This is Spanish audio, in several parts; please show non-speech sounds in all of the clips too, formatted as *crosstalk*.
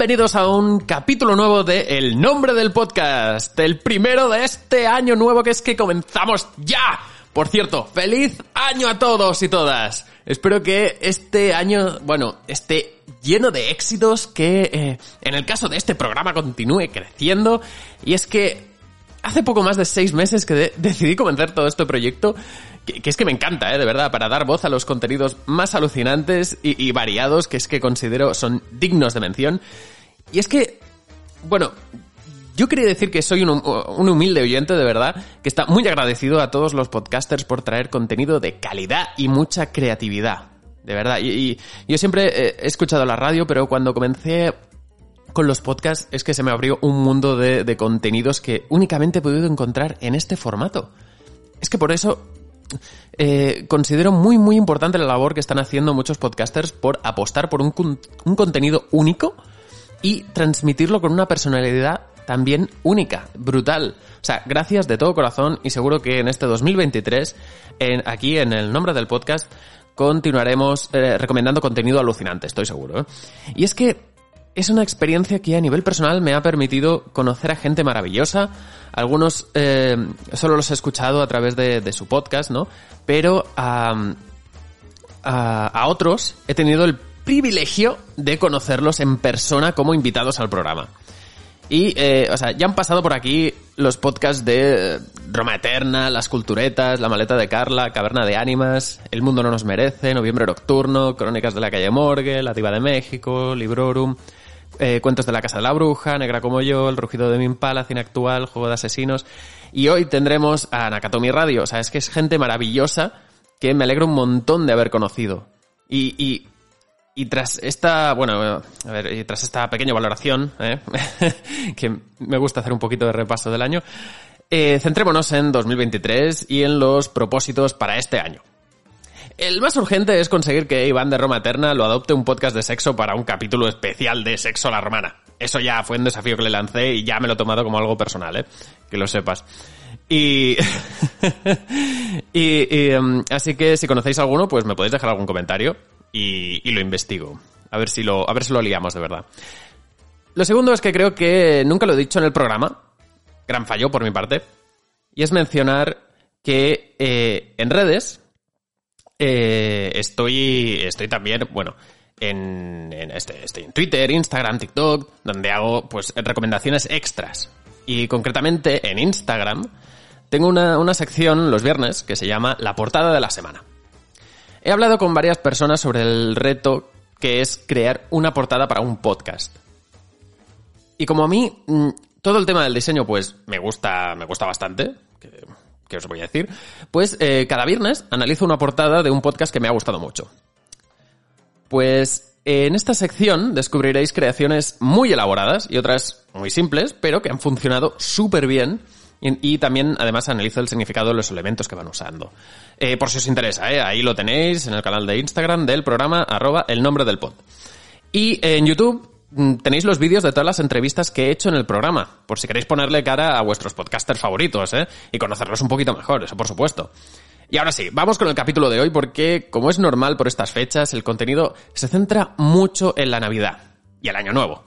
Bienvenidos a un capítulo nuevo de El Nombre del Podcast, el primero de este año nuevo que es que comenzamos ya. Por cierto, feliz año a todos y todas. Espero que este año, bueno, esté lleno de éxitos, que eh, en el caso de este programa continúe creciendo. Y es que hace poco más de seis meses que de- decidí comenzar todo este proyecto, que, que es que me encanta, ¿eh? de verdad, para dar voz a los contenidos más alucinantes y, y variados que es que considero son dignos de mención. Y es que, bueno, yo quería decir que soy un, un humilde oyente de verdad, que está muy agradecido a todos los podcasters por traer contenido de calidad y mucha creatividad. De verdad. Y, yo siempre he escuchado la radio, pero cuando comencé con los podcasts es que se me abrió un mundo de, de contenidos que únicamente he podido encontrar en este formato. Es que por eso eh, considero muy muy importante la labor que están haciendo muchos podcasters por apostar por un, un contenido único y transmitirlo con una personalidad también única, brutal. O sea, gracias de todo corazón y seguro que en este 2023, en, aquí en el nombre del podcast, continuaremos eh, recomendando contenido alucinante, estoy seguro. ¿eh? Y es que es una experiencia que a nivel personal me ha permitido conocer a gente maravillosa. Algunos eh, solo los he escuchado a través de, su podcast, ¿no? Pero a, a otros he tenido el privilegio de conocerlos en persona como invitados al programa. Y, eh, o sea, ya han pasado por aquí los podcasts de eh, Roma Eterna, Las Culturetas, La Maleta de Carla, Caverna de Ánimas, El Mundo No Nos Merece, Noviembre Nocturno, Crónicas de la Calle Morgue, La Diva de México, Librorum, eh, Cuentos de la Casa de la Bruja, Negra como yo, El Rugido de mi Impala, Cine Actual, Juego de Asesinos. Y hoy tendremos a Nakatomi Radio. O sea, es que es gente maravillosa que me alegro un montón de haber conocido. Y, y, y tras esta, bueno, a ver, y tras esta pequeña valoración, ¿eh? *laughs* que me gusta hacer un poquito de repaso del año, eh, centrémonos en 2023 y en los propósitos para este año. El más urgente es conseguir que Iván de Roma Eterna lo adopte un podcast de sexo para un capítulo especial de Sexo a la Romana. Eso ya fue un desafío que le lancé y ya me lo he tomado como algo personal, ¿eh? Que lo sepas. Y... *laughs* y, y, em, así que si conocéis alguno, pues me podéis dejar algún comentario y, lo investigo. A ver si lo, a ver si lo liamos de verdad. Lo segundo es que creo que nunca lo he dicho en el programa. Gran fallo por mi parte. Y es mencionar que eh, en redes eh, estoy, estoy también, bueno, en, en este, estoy en Twitter, Instagram, TikTok, donde hago pues recomendaciones extras. Y concretamente en Instagram tengo una, una sección los viernes que se llama La portada de la semana. He hablado con varias personas sobre el reto que es crear una portada para un podcast. Y como a mí mm, todo el tema del diseño pues me gusta, me gusta bastante, que, os voy a decir, pues eh, cada viernes analizo una portada de un podcast que me ha gustado mucho. Pues en esta sección descubriréis creaciones muy elaboradas y otras muy simples, pero que han funcionado súper bien. Y, y también, además, analizo el significado de los elementos que van usando. Eh, por si os interesa, ¿eh? ahí lo tenéis en el canal de Instagram del programa arroba el nombre del pod. Y en YouTube mm, tenéis los vídeos de todas las entrevistas que he hecho en el programa, por si queréis ponerle cara a vuestros podcasters favoritos, ¿eh? Y conocerlos un poquito mejor, eso por supuesto. Y ahora sí, vamos con el capítulo de hoy porque, como es normal por estas fechas, el contenido se centra mucho en la Navidad y el Año Nuevo.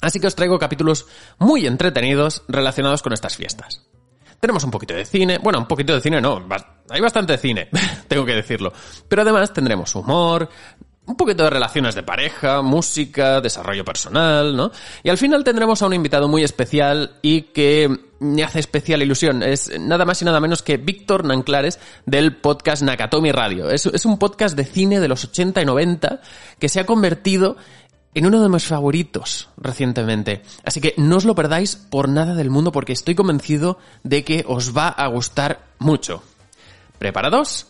Así que os traigo capítulos muy entretenidos relacionados con estas fiestas. Tenemos un poquito de cine, bueno, un poquito de cine no, hay bastante cine, *laughs* tengo que decirlo. Pero además tendremos humor, un poquito de relaciones de pareja, música, desarrollo personal, ¿no? Y al final tendremos a un invitado muy especial y que me hace especial ilusión. Es nada más y nada menos que Víctor Nanclares del podcast Nakatomi Radio. Es, un podcast de cine de los 80 y 90 que se ha convertido en uno de mis favoritos recientemente. Así que no os lo perdáis por nada del mundo porque estoy convencido de que os va a gustar mucho. ¿Preparados?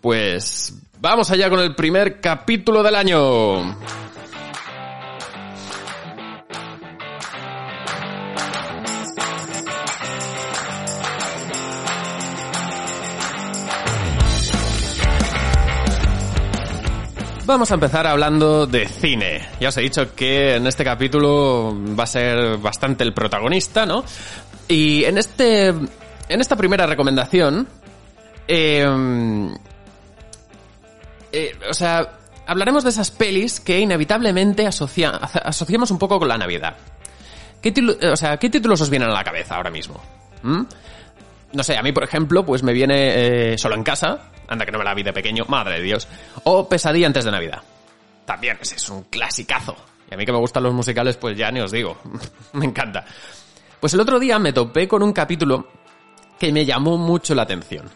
Pues vamos allá con el primer capítulo del año. Vamos a empezar hablando de cine. Ya os he dicho que en este capítulo va a ser bastante el protagonista, ¿no? Y en este, en esta primera recomendación, eh, eh, o sea, hablaremos de esas pelis que inevitablemente asocia, asociamos un poco con la Navidad. ¿Qué, eh, o sea, ¿qué títulos os vienen a la cabeza ahora mismo? ¿Mm? No sé, a mí, por ejemplo, pues me viene eh, Solo en casa, anda que no me la vi de pequeño, madre de Dios, o Pesadilla antes de Navidad. También, ese es un clasicazo. Y a mí que me gustan los musicales, pues ya ni os digo, *laughs* me encanta. Pues el otro día me topé con un capítulo que me llamó mucho la atención.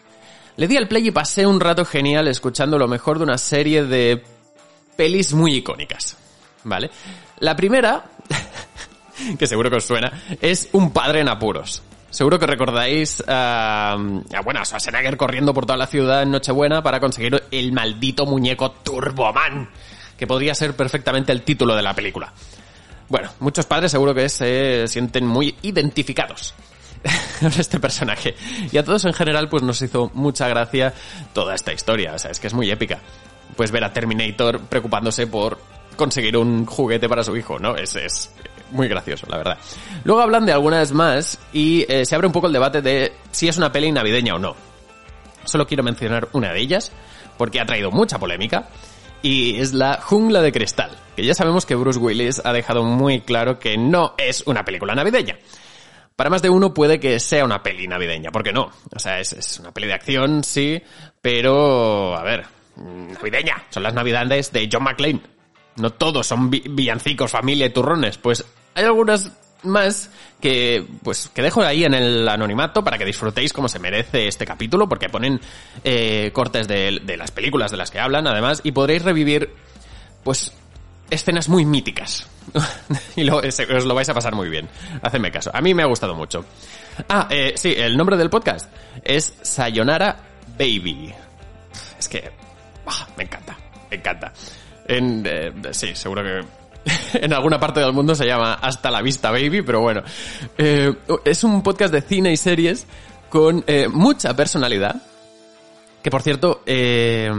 Le di al play y pasé un rato genial escuchando lo mejor de una serie de pelis muy icónicas. ¿Vale? La primera, *laughs* que seguro que os suena, es Un padre en apuros. Seguro que recordáis a, bueno, a Schwarzenegger corriendo por toda la ciudad en Nochebuena para conseguir el maldito muñeco Turboman, que podría ser perfectamente el título de la película. Bueno, muchos padres seguro que se sienten muy identificados *laughs* este personaje. Y a todos en general, pues nos hizo mucha gracia toda esta historia. O sea, es que es muy épica. Pues ver a Terminator preocupándose por conseguir un juguete para su hijo, ¿no? Es, es muy gracioso, la verdad. Luego hablan de algunas más y eh, se abre un poco el debate de si es una peli navideña o no. Solo quiero mencionar una de ellas, porque ha traído mucha polémica, y es la Jungla de Cristal, que ya sabemos que Bruce Willis ha dejado muy claro que no es una película navideña. Para más de uno puede que sea una peli navideña, ¿por qué no? O sea, es, una peli de acción, sí, pero, a ver, navideña. Son las navidades de John McClane. No todos son villancicos, familia y turrones. Pues hay algunas más que pues que dejo ahí en el anonimato para que disfrutéis como se merece este capítulo porque ponen eh, cortes de, las películas de las que hablan además y podréis revivir pues escenas muy míticas. *laughs* Y lo, os lo vais a pasar muy bien. Hacedme caso. A mí me ha gustado mucho. Ah eh, sí el nombre del podcast es Sayonara Baby. Es que ah, me encanta me encanta. En eh, sí seguro que *laughs* en alguna parte del mundo se llama Hasta la vista, baby, pero bueno. Eh, es un podcast de cine y series con eh, mucha personalidad. Que por cierto, eh,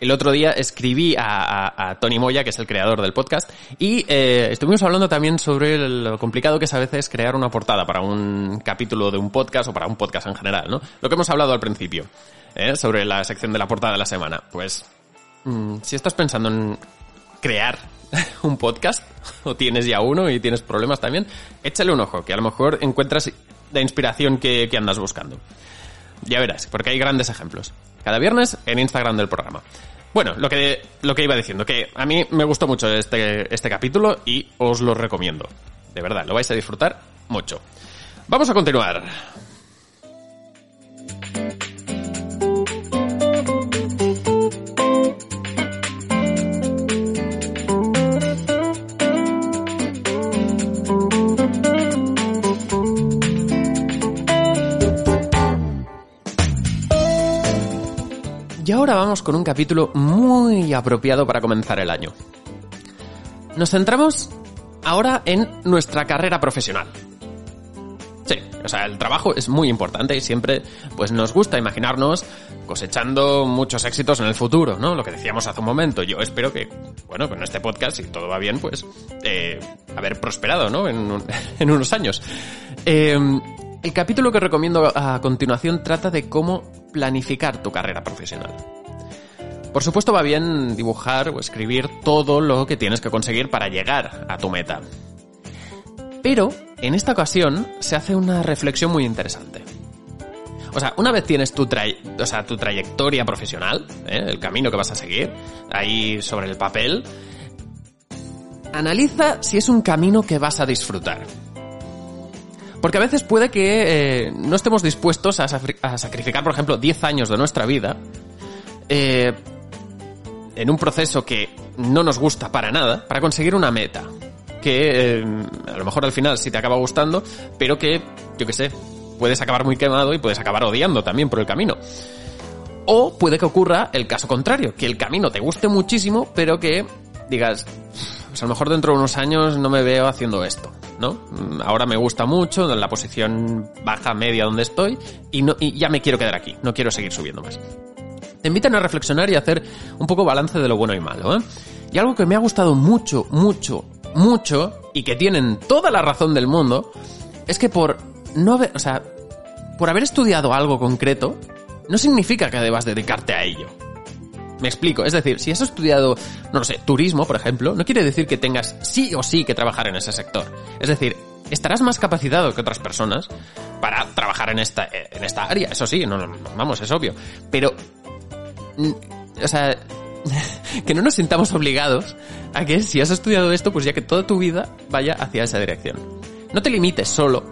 el otro día escribí a, Tony Moya, que es el creador del podcast, y estuvimos hablando también sobre lo complicado que es a veces crear una portada para un capítulo de un podcast o para un podcast en general, ¿no? Lo que hemos hablado al principio, sobre la sección de la portada de la semana. Pues, mm, si estás pensando en crear *laughs* un podcast, o tienes ya uno y tienes problemas también, échale un ojo, que a lo mejor encuentras la inspiración que, andas buscando. Ya verás, porque hay grandes ejemplos. Cada viernes en Instagram del programa. Bueno, lo que, lo que iba diciendo, que a mí me gustó mucho este, este capítulo y os lo recomiendo. De verdad, lo vais a disfrutar mucho. Vamos a continuar. Y ahora vamos con un capítulo muy apropiado para comenzar el año. Nos centramos ahora en nuestra carrera profesional. Sí, o sea, el trabajo es muy importante y siempre pues nos gusta imaginarnos cosechando muchos éxitos en el futuro, ¿no? Lo que decíamos hace un momento. Yo espero que, bueno, con este podcast, si todo va bien, pues eh, haber prosperado, ¿no? En, *laughs* en unos años. Eh, el capítulo que recomiendo a continuación trata de cómo planificar tu carrera profesional. Por supuesto va bien dibujar o escribir todo lo que tienes que conseguir para llegar a tu meta. Pero en esta ocasión se hace una reflexión muy interesante. O sea, una vez tienes tu, o sea, tu trayectoria profesional, ¿eh? el camino que vas a seguir, ahí sobre el papel, analiza si es un camino que vas a disfrutar. Porque a veces puede que eh, no estemos dispuestos a, sacrificar, por ejemplo, 10 años de nuestra vida eh, en un proceso que no nos gusta para nada para conseguir una meta. Que eh, a lo mejor al final sí te acaba gustando, pero que, yo qué sé, puedes acabar muy quemado y puedes acabar odiando también por el camino. O puede que ocurra el caso contrario, que el camino te guste muchísimo, pero que digas, pues a lo mejor dentro de unos años no me veo haciendo esto, ¿no? Mm, ahora me gusta mucho, en la posición baja, media donde estoy, y, no, ya me quiero quedar aquí, no quiero seguir subiendo más. Te invitan a reflexionar y a hacer un poco balance de lo bueno y malo, ¿eh? Y algo que me ha gustado mucho, mucho, mucho, y que tienen toda la razón del mundo, es que por no haber, o sea, por haber estudiado algo concreto, no significa que debas dedicarte a ello. Me explico, es decir, si has estudiado, no lo sé, turismo, por ejemplo, no quiere decir que tengas sí o sí que trabajar en ese sector. Es decir, estarás más capacitado que otras personas para trabajar en esta, en esta área, eso sí, no, vamos, es obvio. Pero, mm, o sea, *laughs* que no nos sintamos obligados a que si has estudiado esto, pues ya que toda tu vida vaya hacia esa dirección. No te limites solo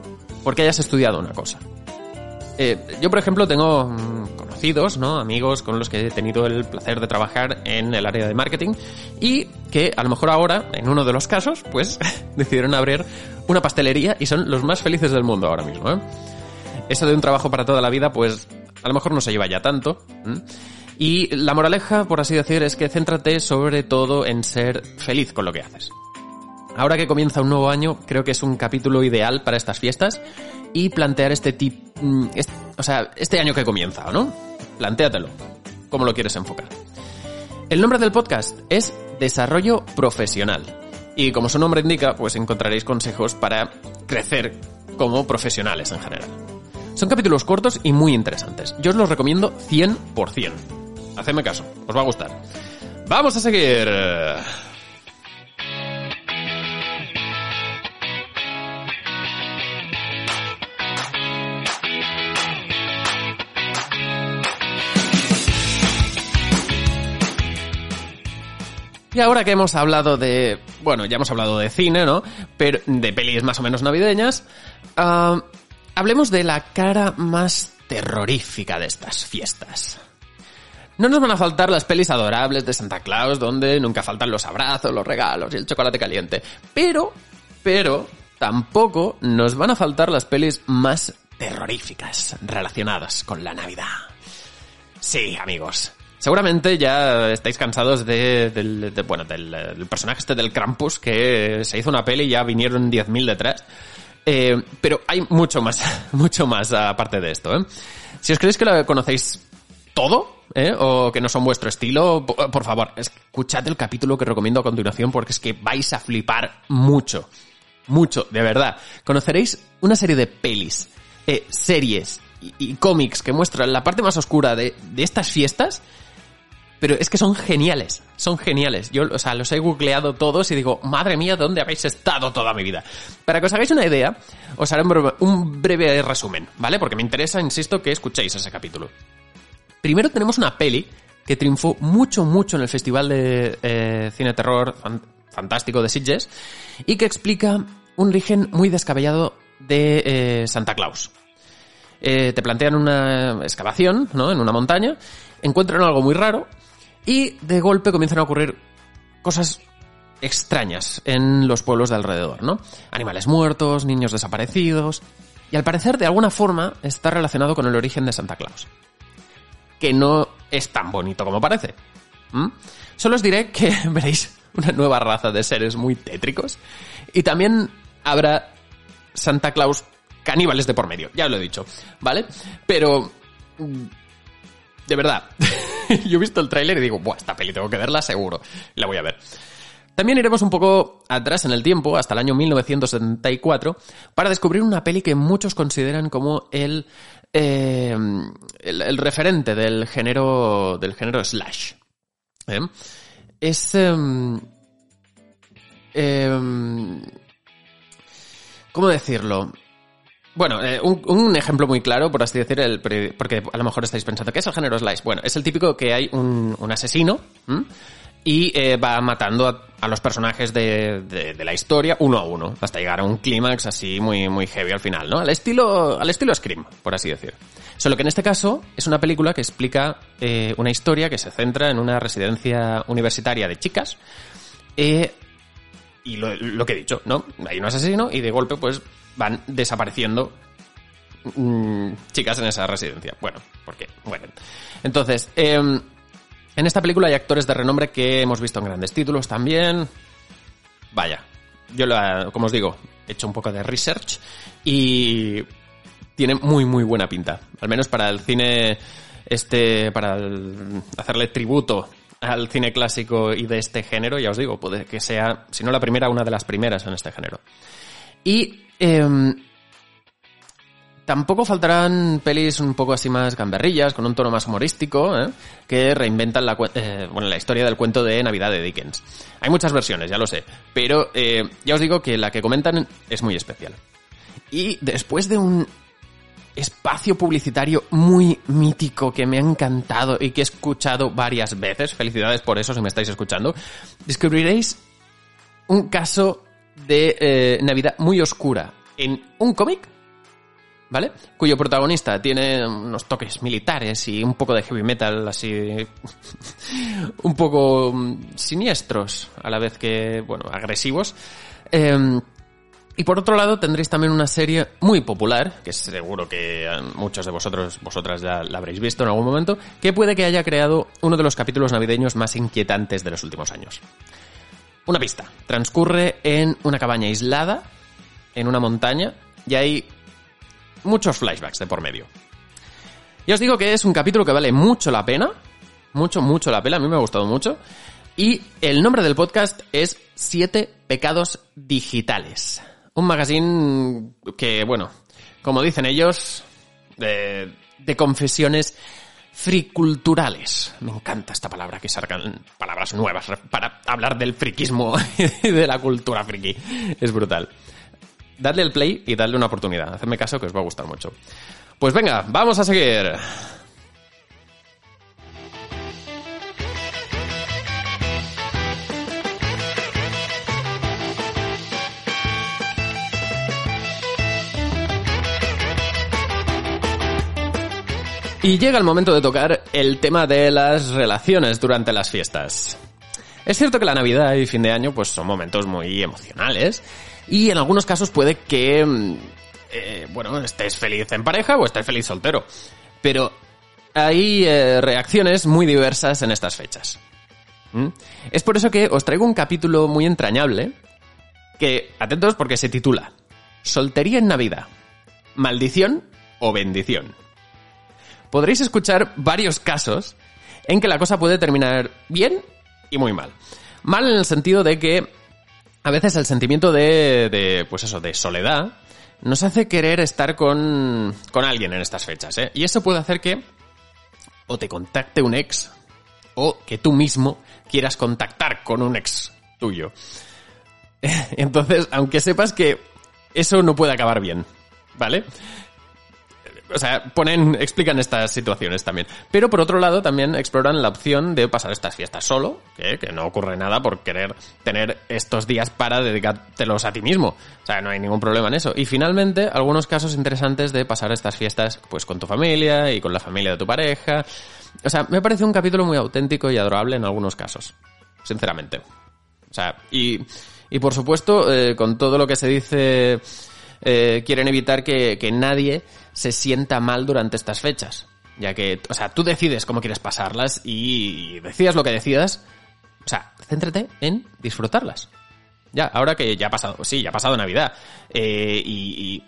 porque hayas estudiado una cosa. Eh, yo, por ejemplo, tengo mm, ¿no? Amigos con los que he tenido el placer de trabajar en el área de marketing y que a lo mejor ahora, en uno de los casos, pues *laughs* decidieron abrir una pastelería y son los más felices del mundo ahora mismo, ¿eh? Eso de un trabajo para toda la vida, pues a lo mejor no se lleva ya tanto. Y la moraleja, por así decir, es que céntrate sobre todo en ser feliz con lo que haces. Ahora que comienza un nuevo año, creo que es un capítulo ideal para estas fiestas y plantear este tipo, mm, o sea, este año que comienza, ¿no? Plantéatelo. ¿Cómo lo quieres enfocar? El nombre del podcast es Desarrollo Profesional. Y como su nombre indica, pues encontraréis consejos para crecer como profesionales en general. Son capítulos cortos y muy interesantes. Yo os los recomiendo 100%. Hacedme caso, os va a gustar. Vamos a seguir. Y ahora que hemos hablado de, bueno, ya hemos hablado de cine, ¿no? Pero de pelis más o menos navideñas, ah, hablemos de la cara más terrorífica de estas fiestas. No nos van a faltar las pelis adorables de Santa Claus, donde nunca faltan los abrazos, los regalos y el chocolate caliente. Pero, pero, tampoco nos van a faltar las pelis más terroríficas relacionadas con la Navidad. Sí, amigos, Seguramente ya estáis cansados de, del, bueno, del, personaje este del Krampus, que se hizo una peli y ya vinieron 10.000 detrás. Eh, pero hay mucho más, *laughs* mucho más aparte de esto, ¿eh? Si os creéis que lo conocéis todo, ¿eh? O que no son vuestro estilo, por favor, escuchad el capítulo que recomiendo a continuación porque es que vais a flipar mucho. Mucho, de verdad. Conoceréis una serie de pelis, eh, series y, y cómics que muestran la parte más oscura de, de estas fiestas pero es que son geniales, son geniales. Yo, o sea, los he googleado todos y digo, madre mía, ¿dónde habéis estado toda mi vida? Para que os hagáis una idea, os haré un breve, resumen, ¿vale? Porque me interesa, insisto, que escuchéis ese capítulo. Primero tenemos una peli que triunfó mucho, mucho en el Festival de eh, Cine Terror Fantástico de Sitges y que explica un origen muy descabellado de eh, Santa Claus. Eh, te plantean una excavación, ¿no? En una montaña, encuentran algo muy raro y de golpe comienzan a ocurrir cosas extrañas en los pueblos de alrededor, ¿no? Animales muertos, niños desaparecidos. Y al parecer, de alguna forma, está relacionado con el origen de Santa Claus. Que no es tan bonito como parece. Solo os diré que *laughs* veréis una nueva raza de seres muy tétricos. Y también habrá Santa Claus caníbales de por medio. Ya lo he dicho, ¿vale? Pero de verdad. *laughs* *laughs* Yo he visto el tráiler y digo, Buah, esta peli tengo que verla seguro. La voy a ver. También iremos un poco atrás en el tiempo, hasta el año 1974, para descubrir una peli que muchos consideran como el, eh, el, referente del género, del género slash. ¿Eh? Es... Em, ¿Cómo decirlo? Bueno, eh, un, ejemplo muy claro, por así decir, el, porque a lo mejor estáis pensando, ¿qué es el género slice? Bueno, es el típico que hay un, asesino y eh, va matando a, a los personajes de, de- la historia uno a uno, hasta llegar a un clímax así muy, muy heavy al final, ¿no? Al estilo, al estilo Scream, por así decir. Solo que en este caso es una película que explica eh, una historia que se centra en una residencia universitaria de chicas y lo que he dicho, ¿no? Hay un asesino y de golpe pues van desapareciendo mm, chicas en esa residencia. Bueno, porque mueren. Entonces, em, en esta película hay actores de renombre que hemos visto en grandes títulos también. Vaya, yo la, como os digo, he hecho un poco de research y tiene muy muy buena pinta. Al menos para el cine este, para el- hacerle tributo al cine clásico y de este género, ya os digo, puede que sea, si no la primera, una de las primeras en este género. Y em, tampoco faltarán pelis un poco así más gamberrillas, con un tono más humorístico, ¿eh? que reinventan la, eh, bueno, la historia del cuento de Navidad de Dickens. Hay muchas versiones, ya lo sé, pero eh, ya os digo que la que comentan es muy especial. Y después de un espacio publicitario muy mítico que me ha encantado y que he escuchado varias veces, felicidades por eso si me estáis escuchando, descubriréis un caso de eh, Navidad muy oscura en un cómic, ¿vale? Cuyo protagonista tiene unos toques militares y un poco de heavy metal así *laughs* un poco mm, siniestros a la vez que, bueno, agresivos. Em, y por otro lado tendréis también una serie muy popular, que seguro que eh, muchos de vosotros, vosotras ya la habréis visto en algún momento, que puede que haya creado uno de los capítulos navideños más inquietantes de los últimos años. Una pista. Transcurre en una cabaña aislada, en una montaña, y hay muchos flashbacks de por medio. Ya os digo que es un capítulo que vale mucho la pena, mucho, mucho la pena, a mí me ha gustado mucho, y el nombre del podcast es Siete Pecados Digitales. Un magazine que, bueno, como dicen ellos, de, de confesiones friculturales. Me encanta esta palabra, que salgan palabras nuevas para hablar del friquismo y de la cultura friki. Es brutal. Dadle el play y dadle una oportunidad. Hacedme caso que os va a gustar mucho. Pues venga, vamos a seguir. Y llega el momento de tocar el tema de las relaciones durante las fiestas. Es cierto que la Navidad y fin de año pues son momentos muy emocionales y en algunos casos puede que mm, eh, bueno, estés feliz en pareja o estés feliz soltero. Pero hay eh, reacciones muy diversas en estas fechas. ¿Mm? Es por eso que os traigo un capítulo muy entrañable que, atentos porque se titula Soltería en Navidad, maldición o bendición. Podréis escuchar varios casos en que la cosa puede terminar bien y muy mal. Mal en el sentido de que a veces el sentimiento de, de pues eso, de soledad nos hace querer estar con, con alguien en estas fechas, ¿eh? Y eso puede hacer que o te contacte un ex o que tú mismo quieras contactar con un ex tuyo. *laughs* Entonces, aunque sepas que eso no puede acabar bien, ¿vale? O sea, ponen, explican estas situaciones también. Pero por otro lado, también exploran la opción de pasar estas fiestas solo, que, no ocurre nada por querer tener estos días para dedicártelos a ti mismo. O sea, no hay ningún problema en eso. Y finalmente, algunos casos interesantes de pasar estas fiestas pues con tu familia y con la familia de tu pareja. O sea, me parece un capítulo muy auténtico y adorable en algunos casos. Sinceramente. O sea, y, y por supuesto, eh, con todo lo que se dice, eh, quieren evitar que, que nadie se sienta mal durante estas fechas. Ya que, o sea, tú decides cómo quieres pasarlas y decidas lo que decidas. O sea, céntrate en disfrutarlas. Ya, ahora que ya ha pasado, sí, ya ha pasado Navidad. Eh, y,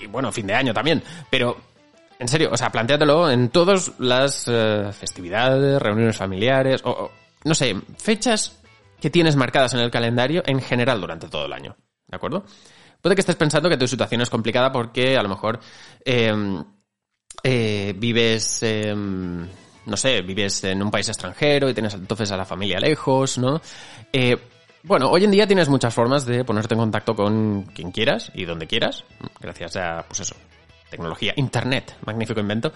y, bueno, fin de año también. Pero, en serio, o sea, planteátelo en todas las eh, festividades, reuniones familiares, o, o, no sé, fechas que tienes marcadas en el calendario en general durante todo el año. ¿De acuerdo? Puede que estés pensando que tu situación es complicada porque a lo mejor eh, eh, vives, eh, no sé, vives en un país extranjero y tienes entonces a la familia lejos, ¿no? Eh, bueno, hoy en día tienes muchas formas de ponerte en contacto con quien quieras y donde quieras, gracias a, pues eso, tecnología, internet, magnífico invento.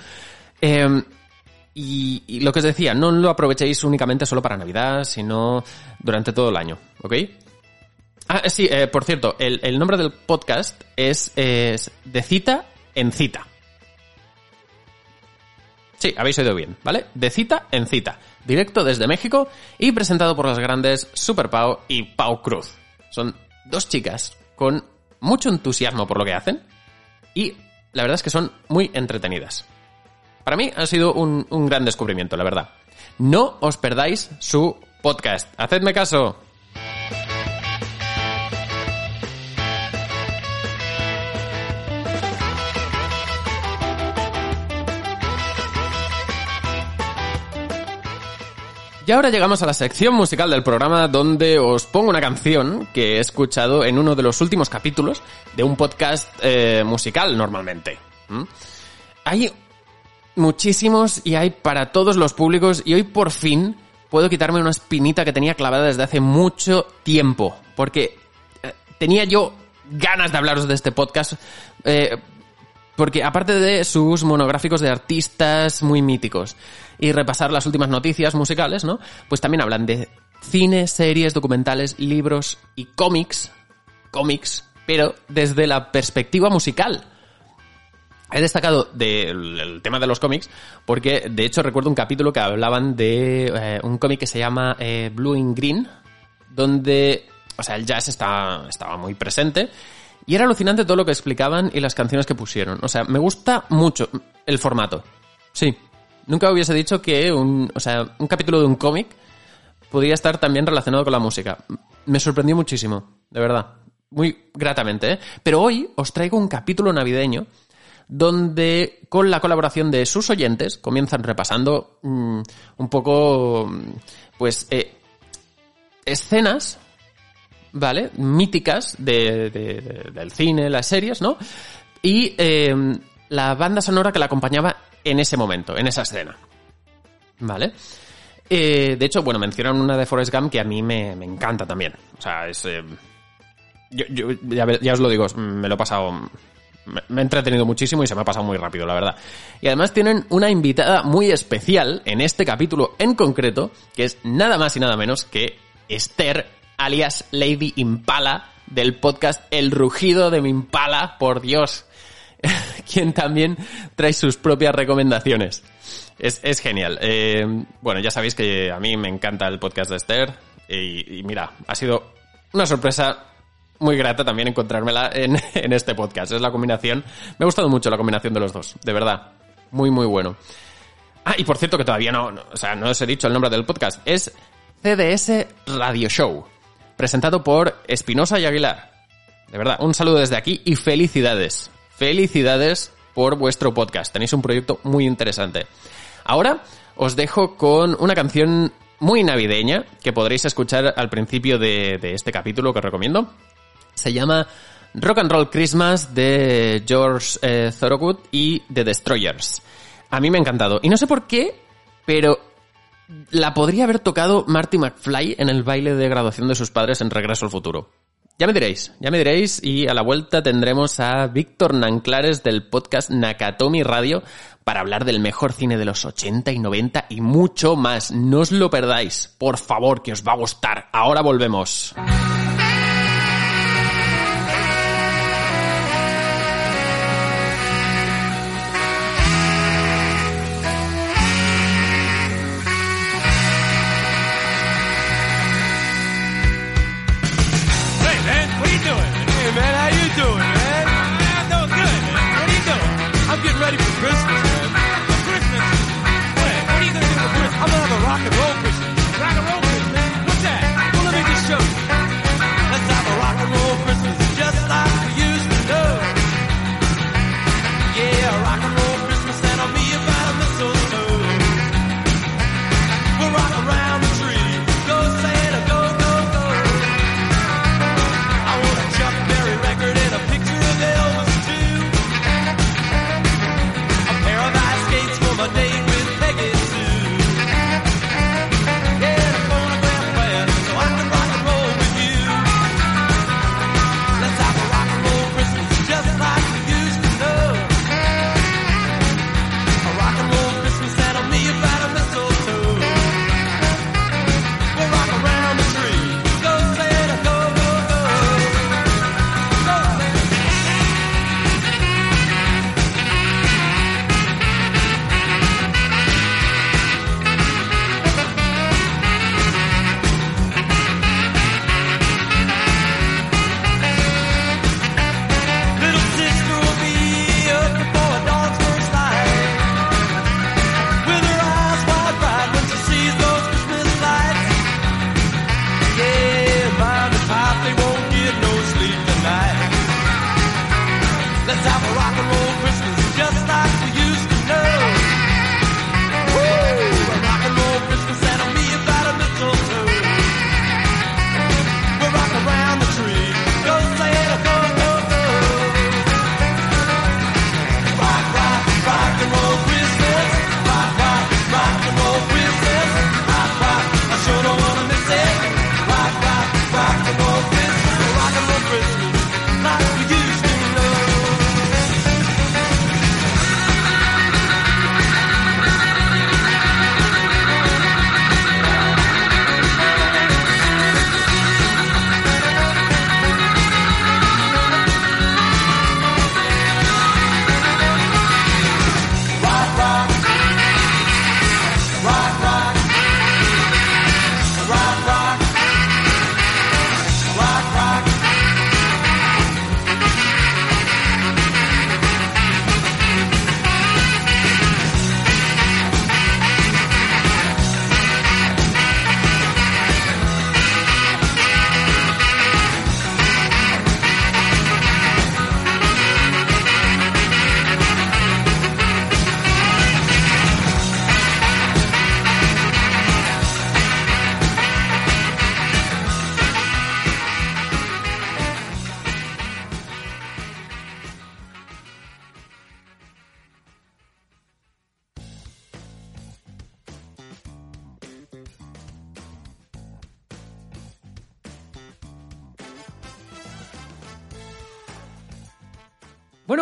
Eh, y, y lo que os decía, no lo aprovechéis únicamente solo para Navidad, sino durante todo el año, ¿ok? Ah, sí, eh, por cierto, el, nombre del podcast es, De cita en cita. Sí, habéis oído bien, ¿vale? De cita en cita. Directo desde México y presentado por las grandes Super Pau y Pau Cruz. Son dos chicas con mucho entusiasmo por lo que hacen y la verdad es que son muy entretenidas. Para mí ha sido un gran descubrimiento, la verdad. No os perdáis su podcast. Hacedme caso. Y ahora llegamos a la sección musical del programa donde os pongo una canción que he escuchado en uno de los últimos capítulos de un podcast eh, musical normalmente. Hay muchísimos y hay para todos los públicos y hoy por fin puedo quitarme una espinita que tenía clavada desde hace mucho tiempo porque eh, tenía yo ganas de hablaros de este podcast eh, porque aparte de sus monográficos de artistas muy míticos y repasar las últimas noticias musicales, ¿no? Pues también hablan de cine, series, documentales, libros y cómics, cómics, pero desde la perspectiva musical. He destacado del el tema de los cómics porque de hecho recuerdo un capítulo que hablaban de eh, un cómic que se llama eh, Blue in Green, donde, o sea, el jazz está, estaba muy presente y era alucinante todo lo que explicaban y las canciones que pusieron. O sea, me gusta mucho el formato. Sí. Nunca hubiese dicho que un, o sea, un capítulo de un cómic podría estar también relacionado con la música. Me sorprendió muchísimo, de verdad. Muy gratamente, ¿eh? Pero hoy os traigo un capítulo navideño donde con la colaboración de sus oyentes comienzan repasando mmm, un poco, pues, eh, escenas ¿vale? Míticas de, de, de, del cine, las series, ¿no? Y eh, la banda sonora que la acompañaba en ese momento, en esa escena. ¿Vale? Eh, de hecho, bueno, mencionan una de Forrest Gump que a mí me, me encanta también. O sea, es... Eh, yo, ya, os lo digo, me lo he pasado... Me he entretenido muchísimo y se me ha pasado muy rápido, la verdad. Y además tienen una invitada muy especial en este capítulo en concreto, que es nada más y nada menos que Esther alias Lady Impala, del podcast El Rugido de mi Impala, por Dios, *laughs* quien también trae sus propias recomendaciones. Es, es genial. Eh, bueno, ya sabéis que a mí me encanta el podcast de Esther y, mira, ha sido una sorpresa muy grata también encontrármela en, *laughs* en, este podcast. Es la combinación. Me ha gustado mucho la combinación de los dos, de verdad. Muy, muy bueno. Ah, y por cierto que todavía no, no, o sea, no os he dicho el nombre del podcast. Es CDS Radio Show presentado por Espinosa y Aguilar. De verdad, un saludo desde aquí y felicidades. Felicidades por vuestro podcast. Tenéis un proyecto muy interesante. Ahora os dejo con una canción muy navideña que podréis escuchar al principio de, este capítulo que os recomiendo. Se llama Rock and Roll Christmas de George eh, Thorogood y The Destroyers. A mí me ha encantado. Y no sé por qué, pero la podría haber tocado Marty McFly en el baile de graduación de sus padres en Regreso al Futuro. Ya me diréis, ya me diréis y a la vuelta tendremos a Víctor Nanclares del podcast Nakatomi Radio para hablar del mejor cine de los 80 y 90 y mucho más. No os lo perdáis, por favor, que os va a gustar. Ahora volvemos.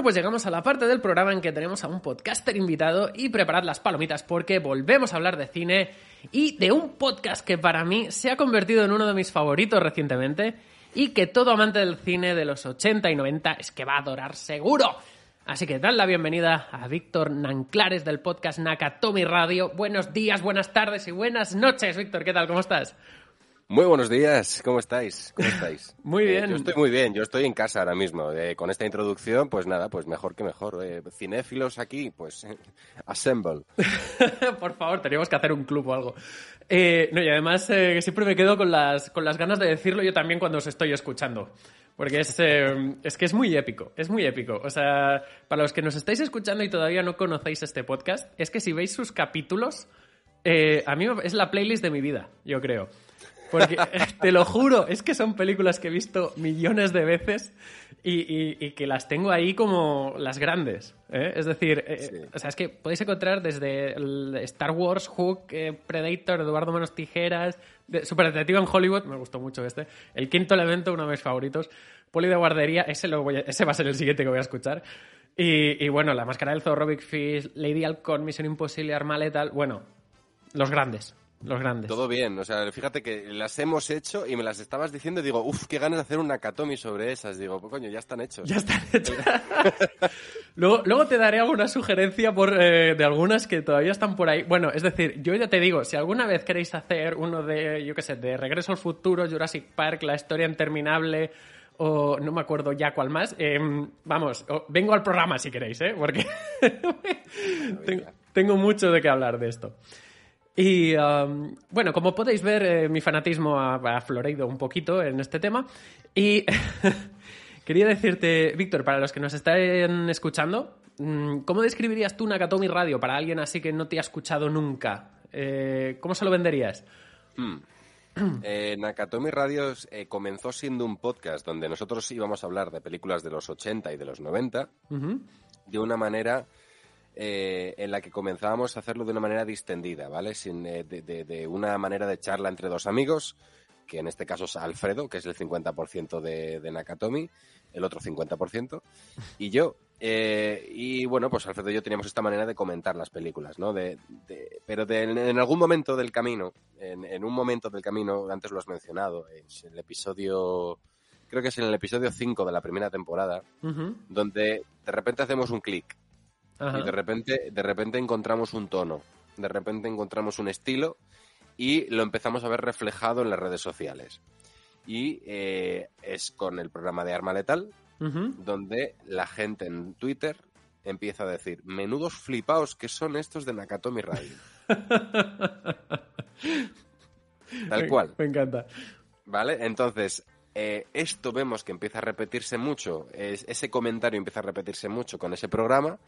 Pues llegamos a la parte del programa en que tenemos a un podcaster invitado y preparad las palomitas porque volvemos a hablar de cine y de un podcast que para mí se ha convertido en uno de mis favoritos recientemente y que todo amante del cine de los 80 y 90 es que va a adorar seguro. Así que dan la bienvenida a Víctor Nanclares del podcast Nakatomi Radio. Buenos días, buenas tardes y buenas noches, Víctor. ¿Qué tal? ¿Cómo estás? Muy buenos días, ¿cómo estáis? ¿Cómo estáis? *laughs* Muy Eh, bien. yo estoy muy bien, yo estoy en casa ahora mismo. Eh, con esta introducción, pues nada, pues mejor que mejor. Eh, cinéfilos aquí, pues *laughs* assemble. *laughs* Por favor, teníamos que hacer un club o algo. Eh, no, y además siempre me quedo con las, con las ganas de decirlo yo también cuando os estoy escuchando. Porque es, es que es muy épico, es muy épico. O sea, para los que nos estáis escuchando y todavía no conocéis este podcast, es que si veis sus capítulos, a mí es la playlist de mi vida, yo creo. Porque *laughs* te lo juro, es que son películas que he visto millones de veces y, y- y que las tengo ahí como las grandes. ¿eh? Es decir, eh, o sea, es que podéis encontrar desde el Star Wars, Hook, eh, Predator, Eduardo Menos Tijeras, de, Super Detective en Hollywood, me gustó mucho este. El quinto elemento, uno de mis favoritos. Poli de guardería, ese, lo voy a- ese va a ser el siguiente que voy a escuchar. Y, y bueno, La Máscara del Zorro, Big Fish, Lady Halcón, Misión Imposible, Arma Letal, bueno, los grandes, los grandes. Todo bien, o sea, fíjate que las hemos hecho y me las estabas diciendo y digo, uff, qué ganas de hacer un Nakatomi sobre esas. Digo, pues coño, ya están hechos. Ya están hechas. *laughs* luego, luego te daré alguna sugerencia por, eh, de algunas que todavía están por ahí. Bueno, es decir, yo ya te digo, si alguna vez queréis hacer uno de, yo qué sé, de Regreso al Futuro, Jurassic Park, La Historia Interminable o no me acuerdo ya cuál más, eh, vamos, vengo al programa si queréis, ¿eh? Porque *laughs* tengo, tengo mucho de qué hablar de esto. Y um, bueno, como podéis ver, eh, mi fanatismo ha, ha floreído un poquito en este tema. Y *laughs* quería decirte, Víctor, para los que nos están escuchando, mm, ¿cómo describirías tú Nakatomi Radio para alguien así que no te ha escuchado nunca? Eh, ¿Cómo se lo venderías? *clears throat* Eh, Nakatomi Radios eh, comenzó siendo un podcast donde nosotros íbamos a hablar de películas de los 80 y de los 90 Ujú. de una manera eh, en la que comenzábamos a hacerlo de una manera distendida, ¿vale? Sin, eh, de, de- de una manera de charla entre dos amigos, que en este caso es Alfredo, que es el 50% de, de Nakatomi, el otro 50%, y yo. Eh, y bueno, pues Alfredo y yo teníamos esta manera de comentar las películas, ¿no? De, de- pero de- en algún momento del camino, en, en un momento del camino, antes lo has mencionado, es el episodio, creo que es en el episodio 5 de la primera temporada, donde de repente hacemos un clic Ajá. y de repente, de repente encontramos un tono, de repente encontramos un estilo y lo empezamos a ver reflejado en las redes sociales. Y eh, es con el programa de Arma Letal, donde la gente en Twitter empieza a decir, menudos flipaos que son estos de Nakatomi Radio. *laughs* Tal Me- cual. Me encanta. ¿Vale? Entonces, eh, esto vemos que empieza a repetirse mucho, es- ese comentario empieza a repetirse mucho con ese programa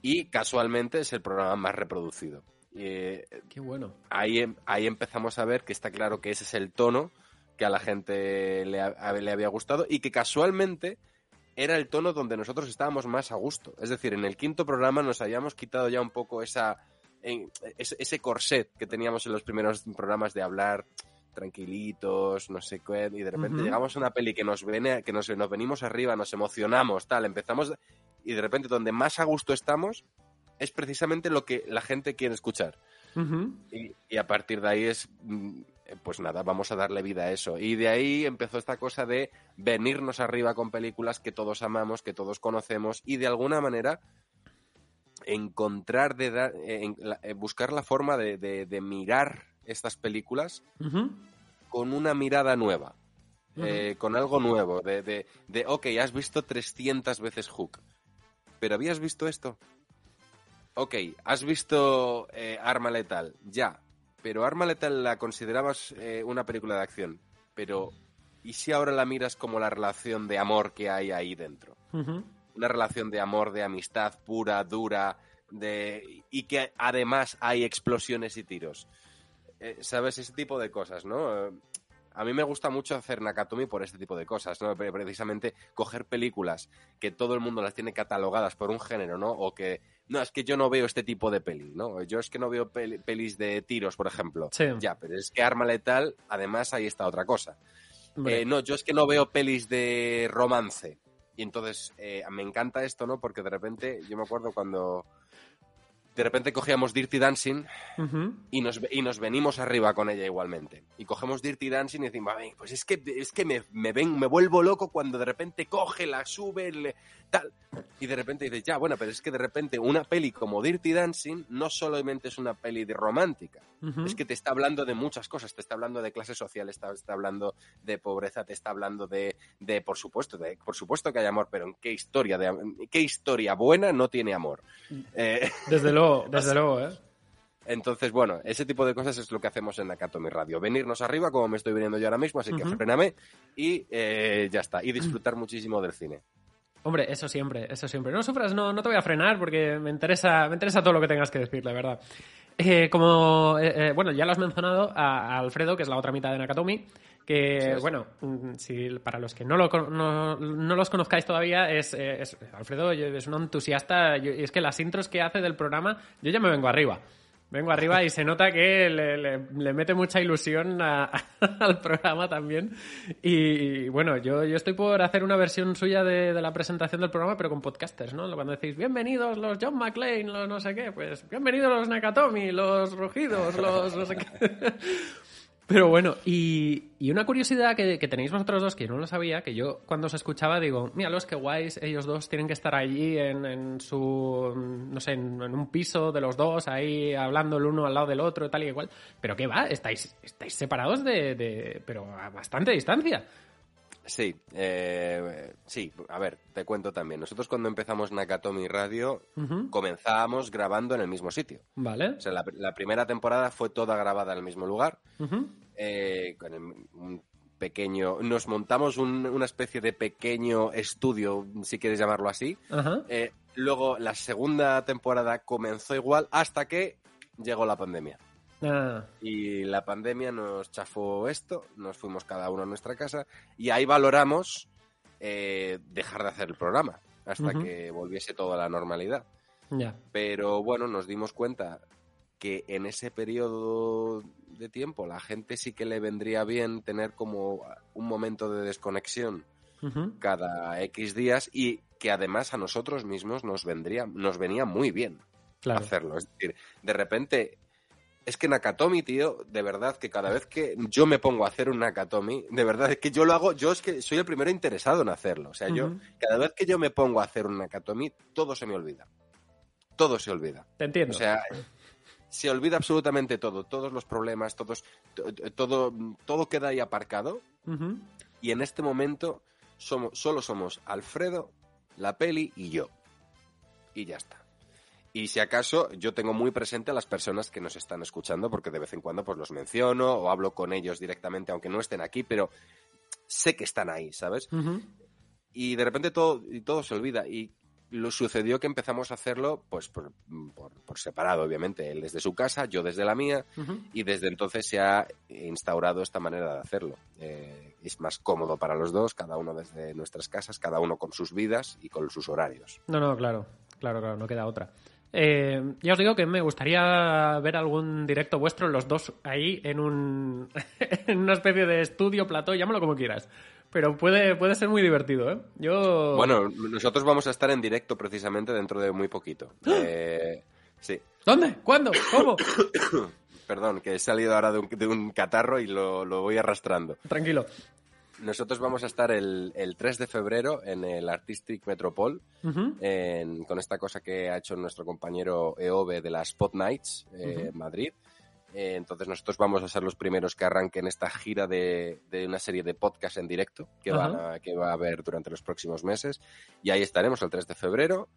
y casualmente es el programa más reproducido. Eh, Qué bueno. ahí, em- ahí empezamos a ver que está claro que ese es el tono que a la gente le, le había gustado y que casualmente era el tono donde nosotros estábamos más a gusto. Es decir, en el quinto programa nos habíamos quitado ya un poco esa, en- ese corset que teníamos en los primeros programas de hablar tranquilitos, no sé qué, y de repente llegamos a una peli que nos viene, que nos, nos venimos arriba, nos emocionamos, tal, empezamos, y de repente donde más a gusto estamos es precisamente lo que la gente quiere escuchar. Y, y a partir de ahí es, mm, pues nada, vamos a darle vida a eso. Y de ahí empezó esta cosa de venirnos arriba con películas que todos amamos, que todos conocemos y de alguna manera encontrar, de en- eh, buscar la forma de, de- de mirar estas películas con una mirada nueva. Eh, con algo nuevo, de, de, de, ok, has visto 300 veces Hook, pero ¿habías visto esto? Ok, has visto eh, Arma Letal, ya, pero Arma Letal la considerabas eh, una película de acción, pero ¿y si ahora la miras como la relación de amor que hay ahí dentro? Una relación de amor, de amistad pura, dura, de y que además hay explosiones y tiros. Eh, ¿Sabes? Ese tipo de cosas, ¿no? Eh, a mí me gusta mucho hacer Nakatomi por este tipo de cosas, ¿no? Pre- Precisamente coger películas que todo el mundo las tiene catalogadas por un género, ¿no? O que, no, es que yo no veo este tipo de peli, ¿no? Yo es que no veo peli- pelis de tiros, por ejemplo. Sí. Ya, pero es que Arma Letal, además, ahí está otra cosa. Eh, no, yo es que no veo pelis de romance. Y entonces eh, me encanta esto, ¿no? Porque de repente, yo me acuerdo cuando de repente cogíamos Dirty Dancing y nos, y nos venimos arriba con ella igualmente. Y cogemos Dirty Dancing y decimos, "Ay, pues es que, es que me, me, ven, me vuelvo loco cuando de repente coge, la sube, le- tal. Y de repente dices, ya, bueno, pero es que de repente una peli como Dirty Dancing no solamente es una peli de romántica, es que te está hablando de muchas cosas, te está hablando de clase social, está, está hablando de pobreza, te está hablando de, de por supuesto, de, por supuesto que hay amor, pero ¿en qué historia, de, qué historia buena no tiene amor? Eh, Desde luego, *laughs* *laughs* desde luego, ¿eh? entonces, bueno, ese tipo de cosas es lo que hacemos en Acatomy Radio. Venirnos arriba, como me estoy viniendo yo ahora mismo, así que Ujú. fréname y eh, ya está. Y disfrutar muchísimo del cine. Hombre, eso siempre, eso siempre. No sufras, no, no te voy a frenar porque me interesa, me interesa todo lo que tengas que decir, la verdad. Eh, como, eh, eh, bueno, ya lo has mencionado a, a Alfredo, que es la otra mitad de Nakatomi, que, bueno, mm, si, para los que no, lo, no, no los conozcáis todavía, es, es- Alfredo es un entusiasta, yo- y es que las intros que hace del programa, yo ya me vengo arriba. Vengo arriba y se nota que le, le- le mete mucha ilusión a- *laughs* al programa también. Y, bueno, yo, yo estoy por hacer una versión suya de, de la presentación del programa, pero con podcasters, ¿no? Cuando decís, bienvenidos los John McClane, los no sé qué, pues bienvenidos los Nakatomi, los Rugidos, los no sé qué. *laughs* Pero bueno, y, y una curiosidad que, que tenéis vosotros dos, que yo no lo sabía, que yo cuando os escuchaba digo, mira, los que guays, ellos dos tienen que estar allí en, en su, no sé, en, un piso de los dos, ahí hablando el uno al lado del otro, tal y igual. Pero ¿qué va? Estáis, estáis separados de, de, pero a bastante distancia. Sí, eh, sí, a ver, te cuento también. Nosotros cuando empezamos Nakatomi Radio comenzábamos grabando en el mismo sitio. Vale. O sea, la, la primera temporada fue toda grabada en el mismo lugar. Eh, con el- un pequeño... Nos montamos un- una especie de pequeño estudio, si quieres llamarlo así. Eh, luego la segunda temporada comenzó igual hasta que llegó la pandemia. Ah, Y la pandemia nos chafó esto, nos fuimos cada uno a nuestra casa y ahí valoramos eh, dejar de hacer el programa hasta que volviese todo a la normalidad. ya. Pero bueno, nos dimos cuenta que en ese periodo de tiempo la gente sí que le vendría bien tener como un momento de desconexión cada X días y que además a nosotros mismos nos vendría, nos venía muy bien Claro. hacerlo. Es decir, de repente, es que Nakatomi, tío, de verdad que cada vez que yo me pongo a hacer un Nakatomi, de verdad es que yo lo hago, yo es que soy el primero interesado en hacerlo. O sea, yo, cada vez que yo me pongo a hacer un Nakatomi, todo se me olvida. Todo se olvida. Te entiendo. O sea, se olvida absolutamente todo, todos los problemas, todos, to- todo, todo queda ahí aparcado y en este momento somos, solo somos Alfredo, la peli y yo. Y ya está. Y si acaso, yo tengo muy presente a las personas que nos están escuchando, porque de vez en cuando pues los menciono o hablo con ellos directamente, aunque no estén aquí, pero sé que están ahí, ¿sabes? Y de repente todo, y todo se olvida. Y lo sucedió que empezamos a hacerlo, pues por, por- por separado, obviamente. Él desde su casa, yo desde la mía, y desde entonces se ha instaurado esta manera de hacerlo. Eh, es más cómodo para los dos, cada uno desde nuestras casas, cada uno con sus vidas y con sus horarios. No, no, claro, claro, claro, no queda otra. Eh, ya os digo que me gustaría ver algún directo vuestro, los dos ahí en un *laughs* en una especie de estudio, plató, llámalo como quieras. Pero puede, puede ser muy divertido, ¿eh? Yo... Bueno, nosotros vamos a estar en directo precisamente dentro de muy poquito. Eh, sí, ¿Dónde? ¿Cuándo? ¿Cómo? *coughs* perdón, que he salido ahora de un, de un catarro y lo, lo voy arrastrando. Tranquilo. Nosotros vamos a estar el, el 3 de febrero en el Artistic Metropol en- con esta cosa que ha hecho nuestro compañero Eove de las Spot Nights eh, Ujú. Madrid. Eh, entonces nosotros vamos a ser los primeros que arranquen esta gira de, de una serie de podcasts en directo que, Ajá. van a- que va a haber durante los próximos meses. Y ahí estaremos el 3 de febrero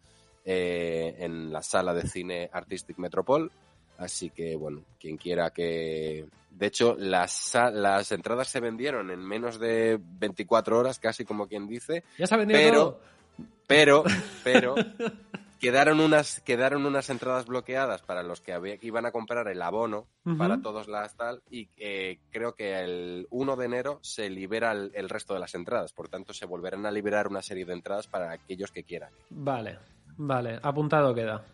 eh, en la sala de cine Artistic Metropol. Así que, bueno, quien quiera que... De hecho, las, las entradas se vendieron en menos de 24 horas, casi como quien dice. Ya se ha vendido Pero- todo. Pero, *laughs* pero, quedaron unas, quedaron unas entradas bloqueadas para los que, había, que iban a comprar el abono para todos las tal, y eh, creo que el 1 de enero se libera el, el resto de las entradas. Por tanto, se volverán a liberar una serie de entradas para aquellos que quieran. Vale, vale, apuntado queda.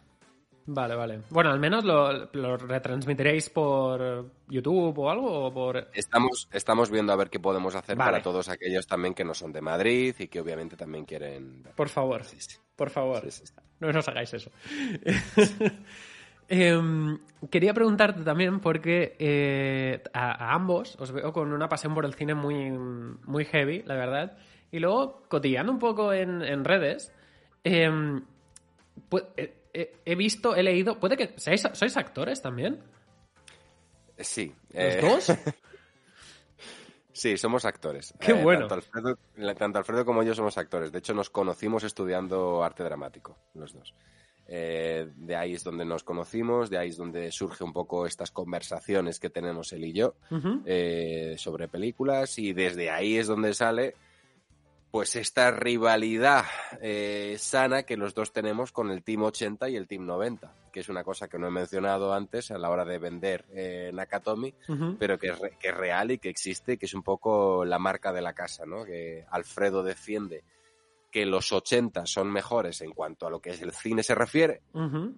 Vale, vale. Bueno, al menos lo, lo retransmitiréis por YouTube o algo, o por... Estamos, estamos viendo a ver qué podemos hacer Vale. para todos aquellos también que no son de Madrid y que obviamente también quieren... Por favor, Sí, sí. por favor. Sí. No nos hagáis eso. *laughs* Em, quería preguntarte también porque eh, a, a ambos os veo con una pasión por el cine muy, muy heavy, la verdad. Y luego, cotillando un poco en, en redes, pu- eh, eh, he visto, he leído... ¿Puede que sois actores también? Sí. ¿Los eh, dos? *laughs* Sí, somos actores. Qué Eh, bueno. Tanto Alfredo, tanto Alfredo como yo somos actores. De hecho, nos conocimos estudiando arte dramático, los dos. Eh, de ahí es donde nos conocimos, de ahí es donde surge un poco estas conversaciones que tenemos él y yo sobre películas y desde ahí es donde sale pues esta rivalidad eh, sana que los dos tenemos con el Team 80 y el Team 90, que es una cosa que no he mencionado antes a la hora de vender eh, Nakatomi, pero que es, re- que es real y que existe, que es un poco la marca de la casa, ¿no? Que Alfredo defiende que los 80 son mejores en cuanto a lo que es el cine se refiere.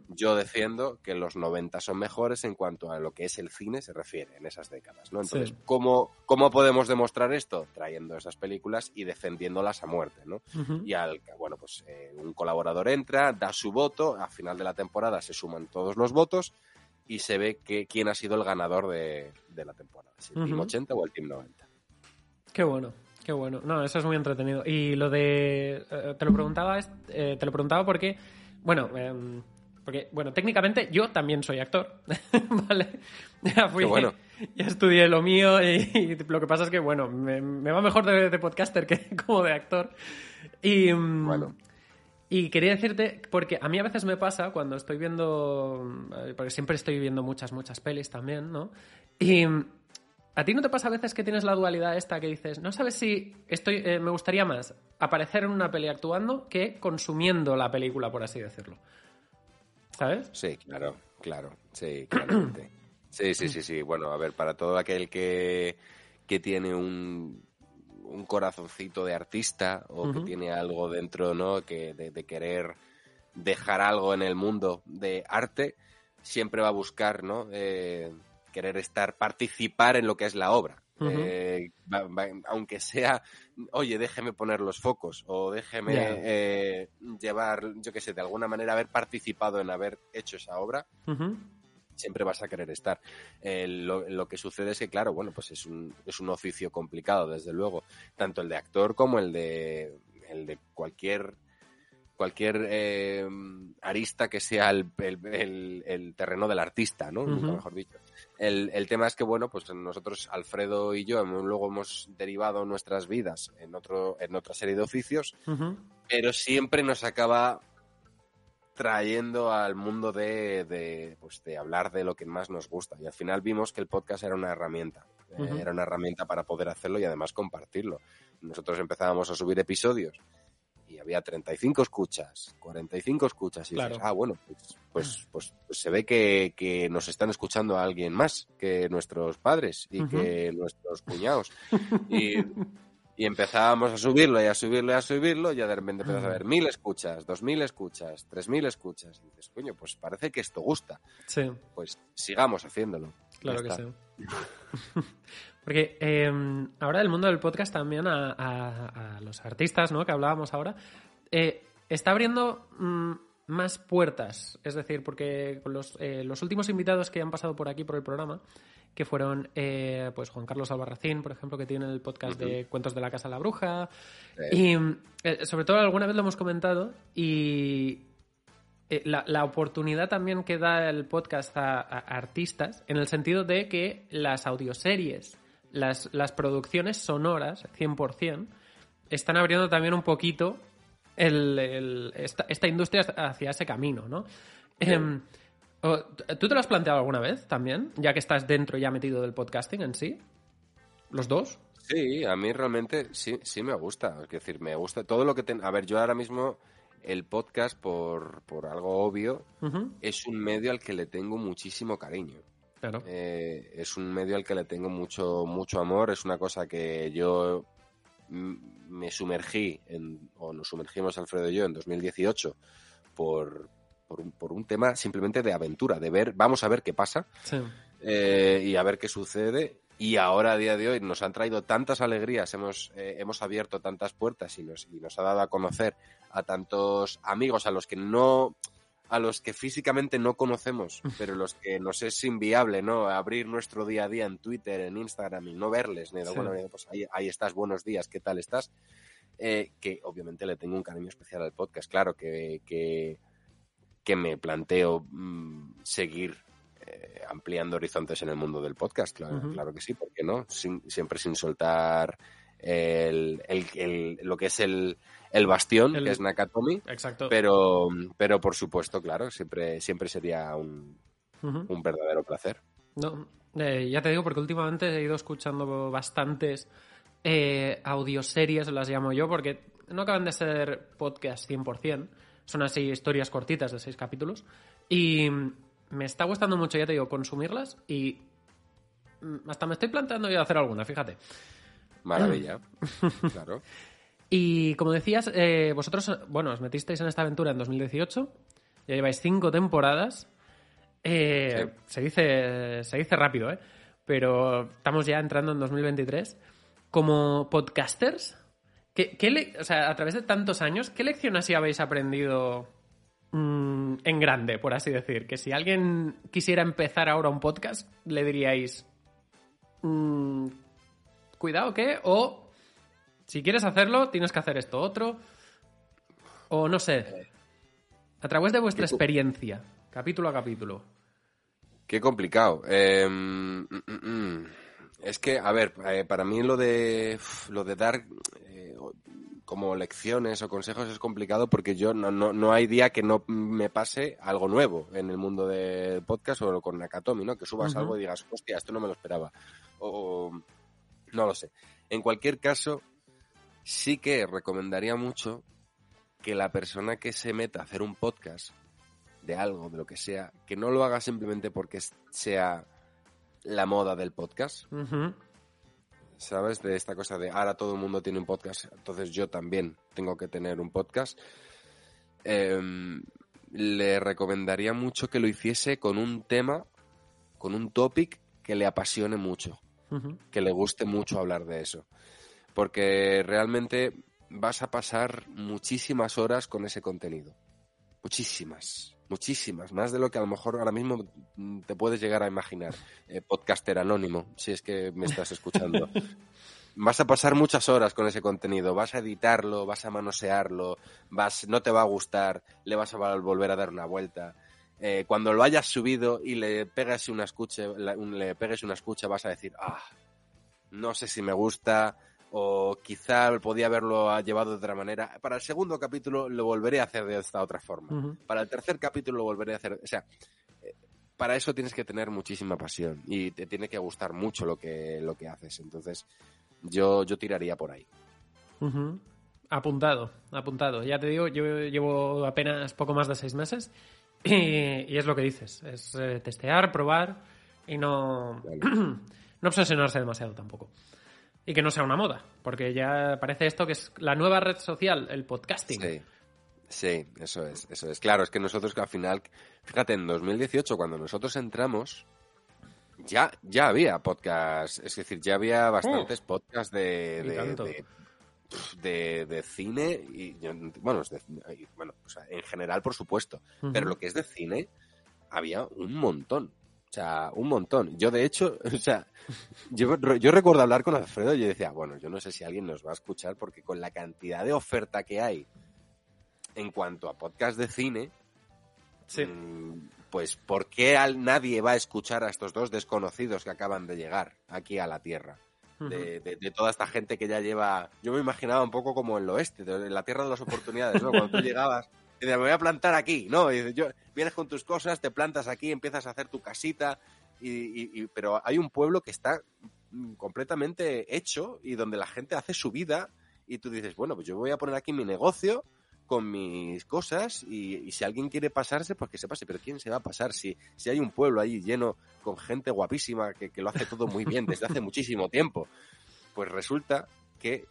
Yo defiendo que los 90 son mejores en cuanto a lo que es el cine se refiere en esas décadas, ¿no? Entonces, Sí. ¿cómo, ¿cómo podemos demostrar esto? Trayendo esas películas y defendiéndolas a muerte, ¿no? Y al, bueno, pues eh, un colaborador entra, da su voto, a final de la temporada se suman todos los votos y se ve que quién ha sido el ganador de, de la temporada, si el Team Ujú. 80 o el Team 90. Qué bueno, qué bueno. No, eso es muy entretenido. Y lo de. eh, te lo preguntaba, eh, te lo preguntaba porque. Bueno, em, porque, bueno, técnicamente yo también soy actor. *laughs* ¿Vale? Ya fui. Qué bueno. Ya estudié lo mío y, y lo que pasa es que, bueno, me, me va mejor de, de podcaster que *laughs* como de actor. Y. mm, Bueno. Y quería decirte, porque a mí a veces me pasa cuando estoy viendo, eh, porque siempre estoy viendo muchas, muchas pelis también, ¿no? Y mm, a ti no te pasa a veces que tienes la dualidad esta que dices, no sabes si estoy, eh, me gustaría más aparecer en una peli actuando que consumiendo la película, por así decirlo. ¿Sabes? Sí, claro, claro, sí, *clears throat* claramente. Sí, sí, sí, sí. Bueno, a ver, para todo aquel que, que tiene un, un corazoncito de artista o que tiene algo dentro, ¿no? Que de, de querer dejar algo en el mundo de arte, siempre va a buscar, ¿no? Eh, querer estar, participar en lo que es la obra. Eh, va- va- aunque sea, oye, déjeme poner los focos o déjeme eh, llevar, yo qué sé, de alguna manera haber participado en haber hecho esa obra, siempre vas a querer estar. Eh, lo, lo que sucede es que, claro, bueno, pues es un, es un oficio complicado, desde luego, tanto el de actor como el de, el de cualquier cualquier eh, arista que sea el, el- el- el terreno del artista, ¿no? Nunca mejor dicho. El, el tema es que, bueno, pues nosotros, Alfredo y yo, hemos- luego hemos derivado nuestras vidas en, otro, en otra serie de oficios, pero siempre nos acaba trayendo al mundo de, de, pues de hablar de lo que más nos gusta. Y al final vimos que el podcast era una herramienta. Eh. Era una herramienta para poder hacerlo y además compartirlo. Nosotros empezábamos a subir episodios y había 35 escuchas, 45 escuchas. Y Claro. dices, ah, bueno, pues, pues, pues, pues se ve que, que nos están escuchando a alguien más que nuestros padres y que nuestros cuñados. Y, y empezábamos a subirlo y a subirlo y a subirlo, y ya de repente empiezas a ver mil escuchas, dos mil escuchas, tres mil escuchas. Y dices, coño, pues parece que esto gusta. Sí. Pues sigamos haciéndolo. Claro que sí. *laughs* Porque eh, ahora el mundo del podcast también a, a- a los artistas, ¿no? Que hablábamos ahora, eh, está abriendo mm, más puertas. Es decir, porque los, eh, los últimos invitados que han pasado por aquí por el programa, que fueron eh, pues Juan Carlos Albarracín, por ejemplo, que tiene el podcast de Cuentos de la Casa de la Bruja. Y sobre todo alguna vez lo hemos comentado y eh, la, la oportunidad también que da el podcast a, a artistas en el sentido de que las audioseries, las, las producciones sonoras, 100%, están abriendo también un poquito el- el- esta, esta industria hacia ese camino, ¿no? Em, ¿Tú te lo has planteado alguna vez también, ya que estás dentro ya metido del podcasting en sí? ¿Los dos? Sí, a mí realmente sí, sí me gusta. Es decir, me gusta todo lo que... ten- A ver, yo ahora mismo el podcast, por, por algo obvio, es un medio al que le tengo muchísimo cariño. Claro. Eh, es un medio al que le tengo mucho, mucho amor. Es una cosa que yo me sumergí, en, o nos sumergimos Alfredo y yo en 2018 por, por un, por un tema simplemente de aventura, de ver, vamos a ver qué pasa Sí. eh, y a ver qué sucede. Y ahora, a día de hoy, nos han traído tantas alegrías, hemos, eh, hemos abierto tantas puertas y nos, y nos ha dado a conocer a tantos amigos a los que no a los que físicamente no conocemos, *laughs* pero los que nos es inviable, ¿no? Abrir nuestro día a día en Twitter, en Instagram y no verles, Sí. bueno, pues ahí, ahí estás, buenos días, ¿qué tal estás? Eh, que obviamente le tengo un cariño especial al podcast, claro, que, que, que me planteo mm, seguir eh, ampliando horizontes en el mundo del podcast, claro, que sí, ¿por qué no? Sin- siempre sin soltar el, el- el- lo que es el, el bastión, que es Nakatomi, Exacto. pero, pero por supuesto, claro, siempre, siempre sería un, un verdadero placer. No, eh, ya te digo, porque últimamente he ido escuchando bastantes eh, audioseries, las llamo yo, porque no acaban de ser podcast 100%, son así historias cortitas de seis capítulos, y me está gustando mucho, ya te digo, consumirlas, y mm, hasta me estoy planteando yo hacer alguna, fíjate. Maravilla. *laughs* claro. Y como decías, eh, vosotros, bueno, os metisteis en esta aventura en 2018, ya lleváis cinco temporadas. Eh, se, dice, se dice rápido, ¿eh? Pero estamos ya entrando en 2023. Como podcasters, ¿qué, qué le- o sea, a través de tantos años, ¿qué lección así habéis aprendido mm, en grande, por así decir? Que si alguien quisiera empezar ahora un podcast, le diríais, mm, cuidado, ¿qué? O si quieres hacerlo, tienes que hacer esto otro. O no sé. A través de vuestra ¿Qué cu- experiencia, capítulo a capítulo. Qué complicado. Eh, mm. Es que, a ver, eh, para mí lo de lo de dar eh, como lecciones o consejos es complicado porque yo no, no, no hay día que no me pase algo nuevo en el mundo del podcast o con Nakatomi, ¿no? Que subas algo y digas, hostia, esto no me lo esperaba. O, o- no lo sé. En cualquier caso, sí que recomendaría mucho que la persona que se meta a hacer un podcast de algo, de lo que sea, que no lo haga simplemente porque sea la moda del podcast, Ujú. ¿Sabes? De esta cosa de ahora todo el mundo tiene un podcast, entonces yo también tengo que tener un podcast. Em, le recomendaría mucho que lo hiciese con un tema, con un topic que le apasione mucho que le guste mucho hablar de eso. Porque realmente vas a pasar muchísimas horas con ese contenido. Muchísimas, muchísimas. Más de lo que a lo mejor ahora mismo mm, te puedes llegar a imaginar. Eh, podcaster anónimo, si es que me estás escuchando. *laughs* vas a pasar muchas horas con ese contenido, vas a editarlo, vas a manosearlo, vas, no te va a gustar, le vas a vol- volver a dar una vuelta. Eh, cuando lo hayas subido y le pegas una escucha, le pegues una escucha, vas a decir, ah, no sé si me gusta, o quizá podía haberlo llevado de otra manera. Para el segundo capítulo lo volveré a hacer de esta otra forma. Para el tercer capítulo lo volveré a hacer. O sea, eh, para eso tienes que tener muchísima pasión y te tiene que gustar mucho lo que, lo que haces. Entonces, yo, yo tiraría por ahí. Apuntado, apuntado. Ya te digo, yo llevo apenas poco más de seis meses y, y es lo que dices. Es eh, testear, probar y no, *clears throat* no obsesionarse demasiado tampoco. Y que no sea una moda, porque ya parece esto que es la nueva red social, el podcasting. Sí. Sí, eso es, eso es. Claro, es que nosotros al final, fíjate, en 2018, cuando nosotros entramos, ya, ya había podcast, es decir, ya había bastantes podcasts de, de, de, de- de cine y, bueno, es de- y, bueno, o sea, en general, por supuesto, pero lo que es de cine, había un montón. O sea, un montón. Yo, de hecho, *laughs* o sea, yo, yo recuerdo hablar con Alfredo y yo decía, bueno, yo no sé si alguien nos va a escuchar porque con la cantidad de oferta que hay en cuanto a podcast de cine, Sí. mm, pues ¿por qué al- nadie va a escuchar a estos dos desconocidos que acaban de llegar aquí a la Tierra? De, de- de toda esta gente que ya lleva... Yo me imaginaba un poco como en el oeste, de la Tierra de las Oportunidades, ¿no? Cuando tú *laughs* llegabas y me voy a plantar aquí, ¿no? Y yo, vienes con tus cosas, te plantas aquí, empiezas a hacer tu casita, y, pero hay un pueblo que está mm, completamente hecho y donde la gente hace su vida y tú dices, bueno, pues yo voy a poner aquí mi negocio con mis cosas y, y si alguien quiere pasarse, pues que se pase. Pero ¿quién se va a pasar si, si hay un pueblo ahí lleno con gente guapísima que, que lo hace todo muy bien desde hace *laughs* muchísimo tiempo? Pues resulta que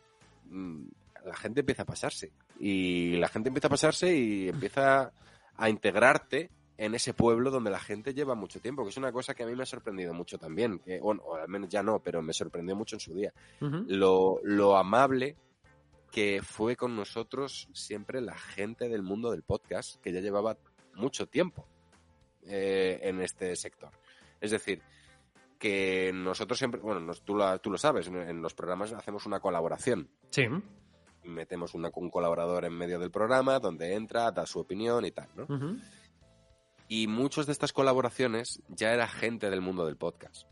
mm, la gente empieza a pasarse. Y la gente empieza a pasarse y empieza a integrarte en ese pueblo donde la gente lleva mucho tiempo, que es una cosa que a mí me ha sorprendido mucho también. Que, bueno, o al menos ya no, pero me sorprendió mucho en su día. Lo, lo amable que fue con nosotros siempre la gente del mundo del podcast, que ya llevaba mucho tiempo eh, en este sector. Es decir, que nosotros siempre, bueno, nos- tú, lo, tú lo sabes, en, en los programas hacemos una colaboración. Sí. Metemos una- un colaborador en medio del programa donde entra, da su opinión y tal, ¿no? Y muchas de estas colaboraciones ya era gente del mundo del podcast.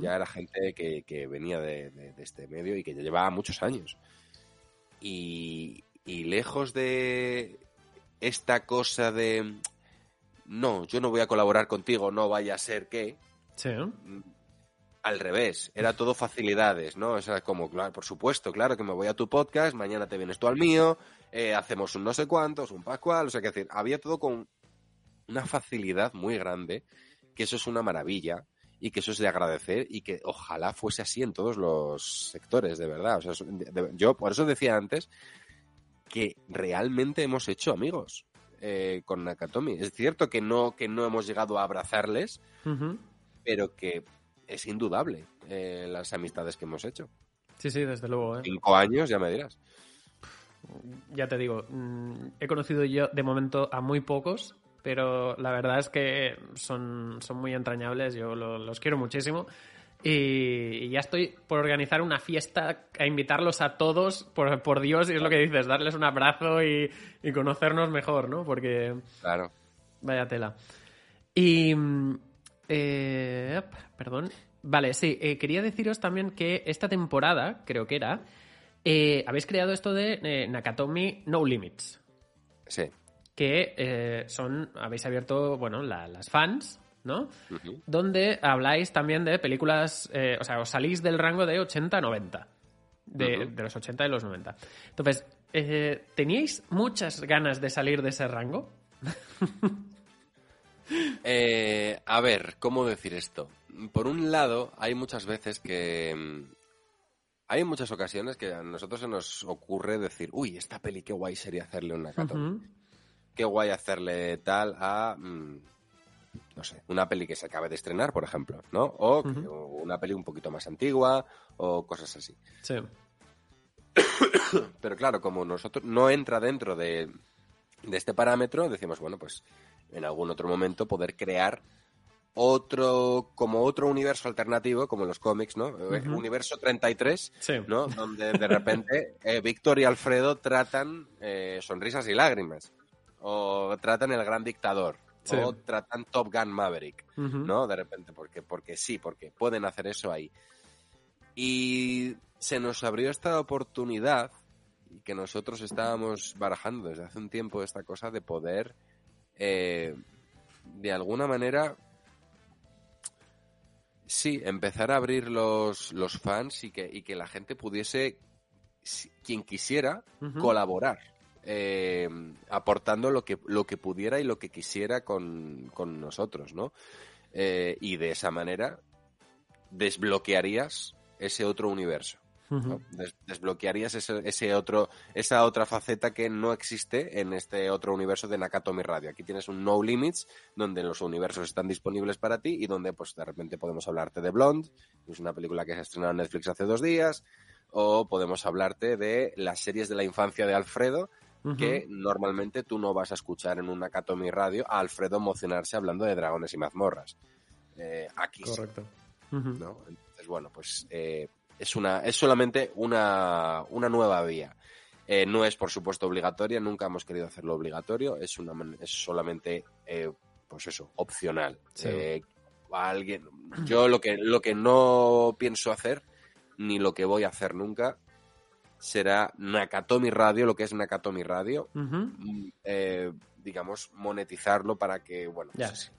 Ya era gente que, que venía de, de- de este medio y que ya llevaba muchos años. Y, y lejos de esta cosa de, no, yo no voy a colaborar contigo, no vaya a ser que, Sí. Al revés, era todo facilidades, ¿no? O sea, como, claro, por supuesto, claro que me voy a tu podcast, mañana te vienes tú al mío, eh, hacemos un no sé cuántos, un pascual, o sea, que decir, había todo con una facilidad muy grande, que eso es una maravilla y que eso es de agradecer y que ojalá fuese así en todos los sectores, de verdad. O sea, es- de- de- yo por eso decía antes que realmente hemos hecho amigos eh, con Nakatomi. Es cierto que no, que no hemos llegado a abrazarles, pero que es indudable eh, las amistades que hemos hecho. Sí, sí, desde luego. ¿eh? Cinco años, ya me dirás. Ya te digo, mm, he conocido yo de momento a muy pocos, pero la verdad es que son, son muy entrañables, yo lo- los quiero muchísimo. Y, y ya estoy por organizar una fiesta, a invitarlos a todos, por, por Dios, y es lo que dices, darles un abrazo y, y conocernos mejor, ¿no? Porque Claro. Vaya tela. Y. eh, perdón. Vale, sí, eh, quería deciros también que esta temporada, creo que era, eh, habéis creado esto de eh, Nakatomi No Limits. Sí. Que son. Habéis abierto, bueno, la- las fans, ¿no? Donde habláis también de películas. o sea, os salís del rango de 80 a 90. De, de los 80 y los 90. Entonces, ¿teníais muchas ganas de salir de ese rango? *laughs* Eh, a ver, ¿cómo decir esto? Por un lado, hay muchas veces que... mm, Hay muchas ocasiones que a nosotros se nos ocurre decir, uy, esta peli qué guay sería hacerle una Nakatomi. Ujú. Qué guay hacerle tal a... mm, no sé, una peli que se acabe de estrenar, por ejemplo, ¿no? O una peli un poquito más antigua o cosas así. Sí. *coughs* Pero claro, como nosotros no entra dentro de, de este parámetro, decimos, bueno, pues en algún otro momento poder crear otro, como otro universo alternativo, como los cómics, ¿no? Eh, Ujú. Universo 33, Sí. ¿no? Donde de repente *laughs* eh, Víctor y Alfredo tratan eh, sonrisas y lágrimas. O tratan el gran dictador. Sí. O tratan Top Gun Maverick. ¿no? De repente, porque, porque sí, porque pueden hacer eso ahí. Y se nos abrió esta oportunidad y que nosotros estábamos barajando desde hace un tiempo esta cosa de poder, eh, de alguna manera, sí, empezar a abrir los, los fans y que, y que la gente pudiese, quien quisiera, colaborar, eh, aportando lo que, lo que pudiera y lo que quisiera con, con nosotros, ¿no? Eh, y de esa manera desbloquearías ese otro universo. Desbloquearías ese, ese otro, esa otra faceta que no existe en este otro universo de Nakatomi Radio. Aquí tienes un No Limits, donde los universos están disponibles para ti y donde pues de repente podemos hablarte de Blonde, que es una película que se ha estrenado en Netflix hace dos días, o podemos hablarte de las series de la infancia de Alfredo, que normalmente tú no vas a escuchar en un Nakatomi Radio a Alfredo emocionarse hablando de dragones y mazmorras. Eh, aquí sí. Correcto. Ujú. ¿no? Entonces, bueno, pues eh, es una es solamente una, una nueva vía. Eh, no es, por supuesto, obligatoria, nunca hemos querido hacerlo obligatorio, es, una, es solamente, eh, pues eso, opcional. Sí. Eh, a alguien, yo lo que, lo que no pienso hacer, ni lo que voy a hacer nunca, será Nakatomi Radio, lo que es Nakatomi Radio, eh, digamos, monetizarlo para que, bueno, Ya. pues,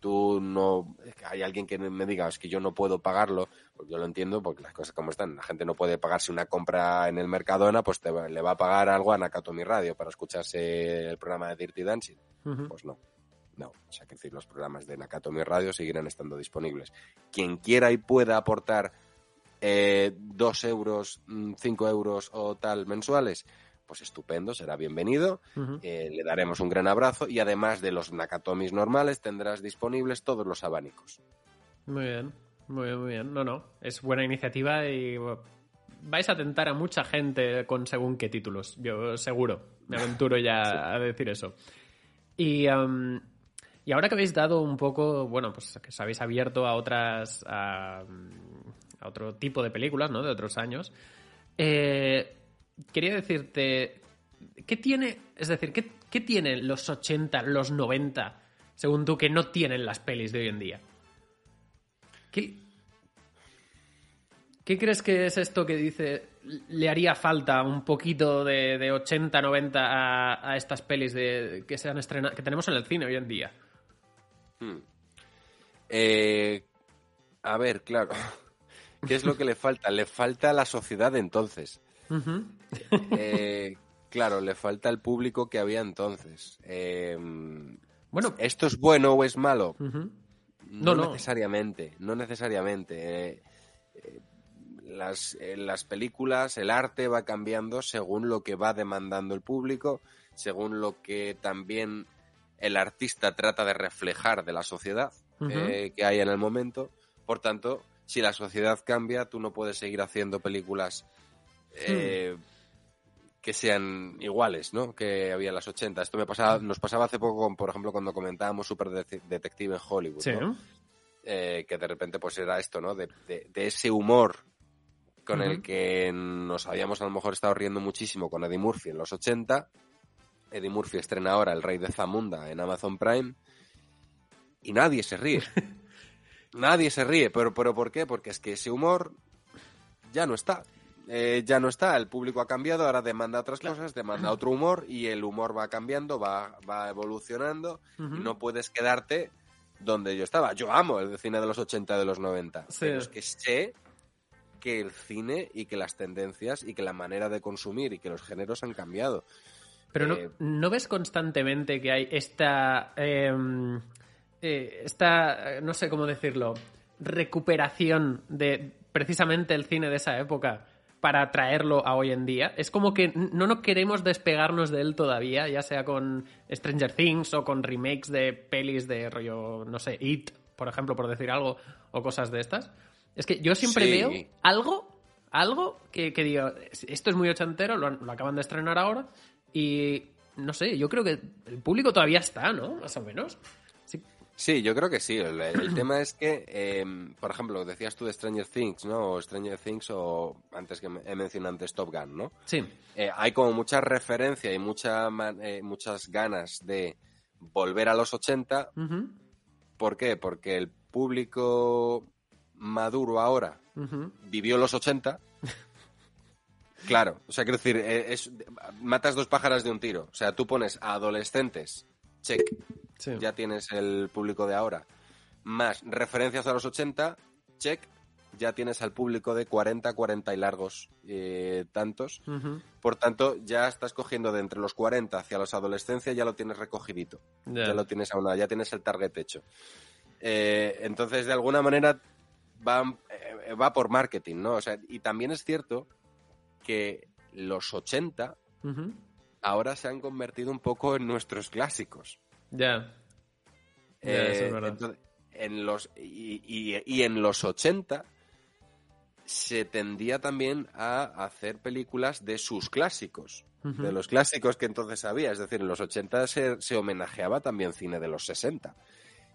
tú no hay alguien que me diga es que yo no puedo pagarlo pues yo lo entiendo porque las cosas como están. La gente no puede pagarse una compra en el Mercadona pues te le va a pagar algo a Nakatomi Radio para escucharse el programa de Dirty Dancing. Pues no no. O sea que decir los programas de Nakatomi Radio seguirán estando disponibles. Quien quiera y pueda aportar eh, dos euros mm, cinco euros o tal mensuales pues estupendo, será bienvenido, eh, le daremos un gran abrazo y además de los Nakatomis normales tendrás disponibles todos los abanicos. Muy bien, muy bien, muy bien. No, no, es buena iniciativa y vais a tentar a mucha gente con según qué títulos. Yo seguro, me aventuro ya *laughs* a decir eso. Y, am, y ahora que habéis dado un poco, bueno, pues que os habéis abierto a otras, a, a otro tipo de películas, ¿no? De otros años. eh, quería decirte, ¿qué tiene, es decir, ¿qué, qué tienen los 80, los 90, según tú, que no tienen las pelis de hoy en día? ¿Qué, ¿Qué crees que es esto que dice le haría falta un poquito de, de 80, 90 a, a estas pelis de, que se han estrenado, que tenemos en el cine hoy en día? Hmm. Eh, a ver, claro. *laughs* ¿Qué es lo que le falta? Le falta a la sociedad de entonces. Eh, claro, le falta el público que había entonces. Eh, Bueno, ¿Esto es bueno o es malo? No, No, no. necesariamente, no necesariamente. Eh, las, las películas, el arte va cambiando según lo que va demandando el público, según lo que también el artista trata de reflejar de la sociedad eh, que hay en el momento. Por tanto, si la sociedad cambia, tú no puedes seguir haciendo películas eh, que sean iguales, ¿no? Que había en las 80. Esto me pasaba, nos pasaba hace poco, con, por ejemplo, cuando comentábamos Super Dete- Detective en Hollywood, Sí. ¿no? Eh, que de repente pues era esto, ¿no? De, de- de ese humor con el que nos habíamos a lo mejor estado riendo muchísimo con Eddie Murphy en los 80. Eddie Murphy estrena ahora El Rey de Zamunda en Amazon Prime y nadie se ríe. *laughs* nadie se ríe, pero, pero ¿por qué? Porque es que ese humor ya no está. Eh, ya no está, el público ha cambiado, ahora demanda otras cosas, demanda otro humor y el humor va cambiando, va, va evolucionando y no puedes quedarte donde yo estaba. Yo amo el cine de los 80 y de los 90, Sí. pero es que sé que el cine y que las tendencias y que la manera de consumir y que los géneros han cambiado. Pero no, Eh, ¿no ves constantemente que hay esta. eh, eh, esta. no sé cómo decirlo. recuperación de precisamente el cine de esa época para traerlo a hoy en día? Es como que no nos queremos despegarnos de él todavía, ya sea con Stranger Things o con remakes de pelis de rollo, no sé, It, por ejemplo, por decir algo, o cosas de estas. Es que yo siempre Sí. veo algo, algo que, que digo, esto es muy ochentero, lo, lo acaban de estrenar ahora, y no sé, yo creo que el público todavía está, ¿no? Más o menos. Sí. Yo creo que sí. El, el tema es que, eh, por ejemplo, decías tú de Stranger Things, ¿no? O Stranger Things o antes que he mencionado antes Top Gun, ¿no? Sí. Eh, hay como mucha referencia y mucha, man- eh, muchas ganas de volver a los 80. Ujú, ¿Por qué? Porque el público maduro ahora vivió los 80. *laughs* Claro, o sea, quiero decir, eh, es, matas dos pájaras de un tiro. O sea, tú pones a adolescentes, check, Sí. ya tienes el público de ahora. Más referencias a los 80, check, ya tienes al público de 40, 40 y largos eh, tantos. Por tanto, ya estás cogiendo de entre los 40 hacia los adolescencia, ya lo tienes recogidito. Ya. Ya lo tienes a una, ya tienes el target hecho. Eh, entonces, de alguna manera, va, eh, va por marketing, ¿no? O sea, y también es cierto que los 80 Ujú. ahora se han convertido un poco en nuestros clásicos. Ya. Eh, es entonces, en los, y, y- y en los 80 se tendía también a hacer películas de sus clásicos, de los clásicos que entonces había. Es decir, en los 80 se, se homenajeaba también cine de los 60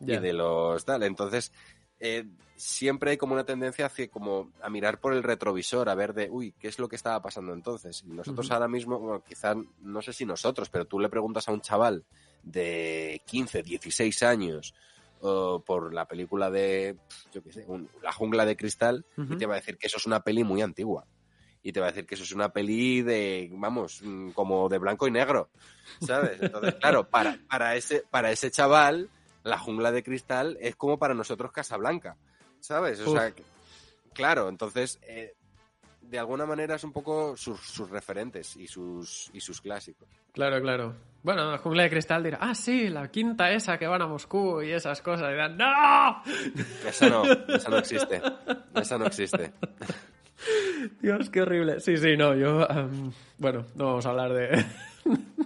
Ya. y de los tal. Entonces, eh, siempre hay como una tendencia hacia como a mirar por el retrovisor, a ver de, uy, ¿qué es lo que estaba pasando entonces? Y nosotros ahora mismo, bueno, quizá, no sé si nosotros, pero tú le preguntas a un chaval de 15, 16 años por la película de, yo qué sé, un- La jungla de cristal y te va a decir que eso es una peli muy antigua. Y te va a decir que eso es una peli de, vamos, mm, como de blanco y negro, ¿sabes? Entonces, *laughs* claro, para, para, ese, para ese chaval, la jungla de cristal es como para nosotros Casablanca, ¿sabes? O Uf. sea, claro, entonces, eh, de alguna manera es un poco sus, sus referentes y sus, y sus clásicos. Claro, claro. Bueno, la jungla de cristal dirá, ah, sí, la quinta esa que van a Moscú y esas cosas. Y dirán, ¡No! Esa no, esa no existe. Esa no existe. *laughs* Dios, qué horrible. Sí, sí, no, yo. em, bueno, no vamos a hablar de. *laughs*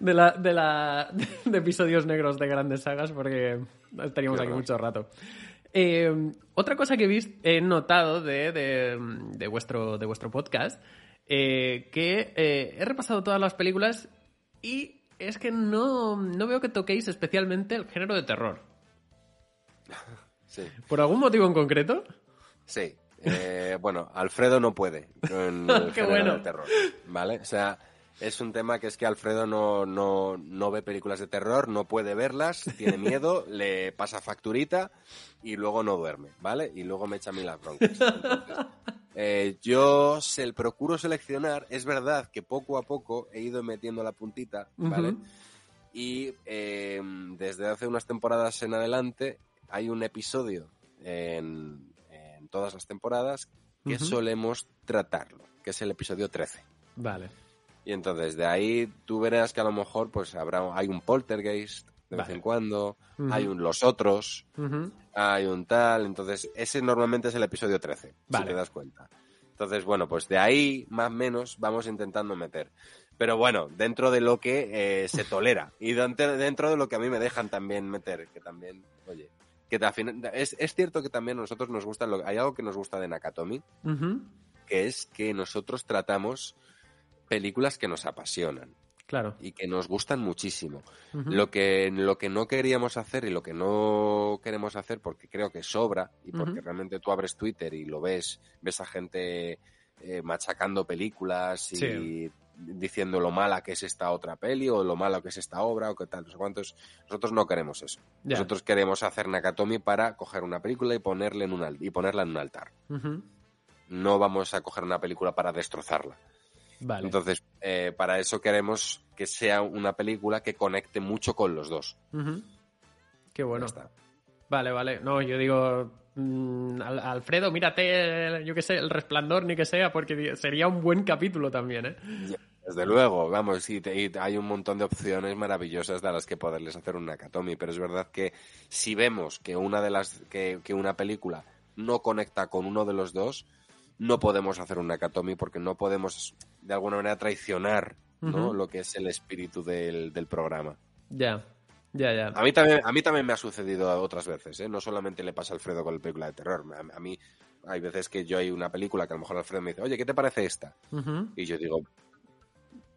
De, la, de, la, de episodios negros de grandes sagas porque estaríamos Qué aquí horror. mucho rato. Eh, otra cosa que he, vis- he notado de, de- de vuestro, de vuestro podcast, eh, que eh, he repasado todas las películas y es que no, no veo que toquéis especialmente el género de terror. Sí. ¿Por algún motivo en concreto? Sí. Bueno, Alfredo no puede con el *laughs* Qué género bueno. de terror, ¿vale? O sea, es un tema que es que Alfredo no, no, no ve películas de terror, no puede verlas, tiene *laughs* miedo, le pasa facturita y luego no duerme, ¿vale? Y luego me echa a mí las broncas. *laughs* Entonces, eh, yo se, procuro seleccionar, es verdad que poco a poco he ido metiendo la puntita, ¿vale? Y eh, desde hace unas temporadas en adelante hay un episodio en, en todas las temporadas que solemos tratarlo, que es el episodio 13. Vale. Y entonces de ahí tú verás que a lo mejor pues habrá hay un poltergeist de vez en cuando, hay un los otros, hay un tal, entonces ese normalmente es el episodio 13, Vale. si te das cuenta. Entonces, bueno, pues de ahí más o menos vamos intentando meter. Pero bueno, dentro de lo que eh, se tolera *laughs* y dentro, de lo que a mí me dejan también meter, que también, oye, que al final- es, es cierto que también a nosotros nos gusta, lo, hay algo que nos gusta de Nakatomi, que es que nosotros tratamos películas que nos apasionan Claro. y que nos gustan muchísimo. Lo que, lo que no queríamos hacer y lo que no queremos hacer, porque creo que sobra, y porque realmente tú abres Twitter y lo ves, ves a gente eh, machacando películas y Sí. diciendo lo mala que es esta otra peli o lo malo que es esta obra o qué tal, no sé cuántos. Nosotros no queremos eso. Nosotros queremos hacer Nakatomi para coger una película y, ponerle en un, y ponerla en un altar. No vamos a coger una película para destrozarla. Vale. Entonces, eh, para eso queremos que sea una película que conecte mucho con los dos. Qué bueno. Está. Vale, vale. No, yo digo, mm, Al- Alfredo, mírate, yo qué sé, el resplandor, ni que sea, porque sería un buen capítulo también, ¿eh? Desde luego, vamos, y, te- y hay un montón de opciones maravillosas de las que poderles hacer un Nakatomi, pero es verdad que si vemos que una de las que, que una película no conecta con uno de los dos, no podemos hacer un Nakatomi porque no podemos de alguna manera traicionar ¿no? Lo que es el espíritu del, del programa. Ya, ya, ya. A mí también, a mí también me ha sucedido otras veces, ¿eh? No solamente le pasa a Alfredo con la película de terror. A, a mí hay veces que yo hay una película que a lo mejor Alfredo me dice, oye, ¿qué te parece esta? Y yo digo,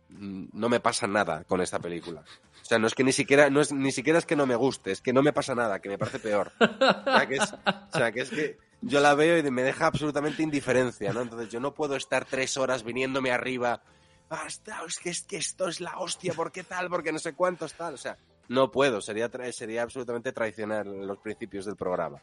"Mm, no me pasa nada con esta película. O sea, no es que ni siquiera, no es, ni siquiera es que no me guste, es que no me pasa nada, que me parece peor. O sea, que es, o sea, que, es que yo la veo y me deja absolutamente indiferencia, ¿no? Entonces yo no puedo estar tres horas viniéndome arriba. Basta, es que, es que esto es la hostia, ¿por qué tal? Porque no sé cuántos tal. O sea, no puedo, sería, sería absolutamente traicionar los principios del programa.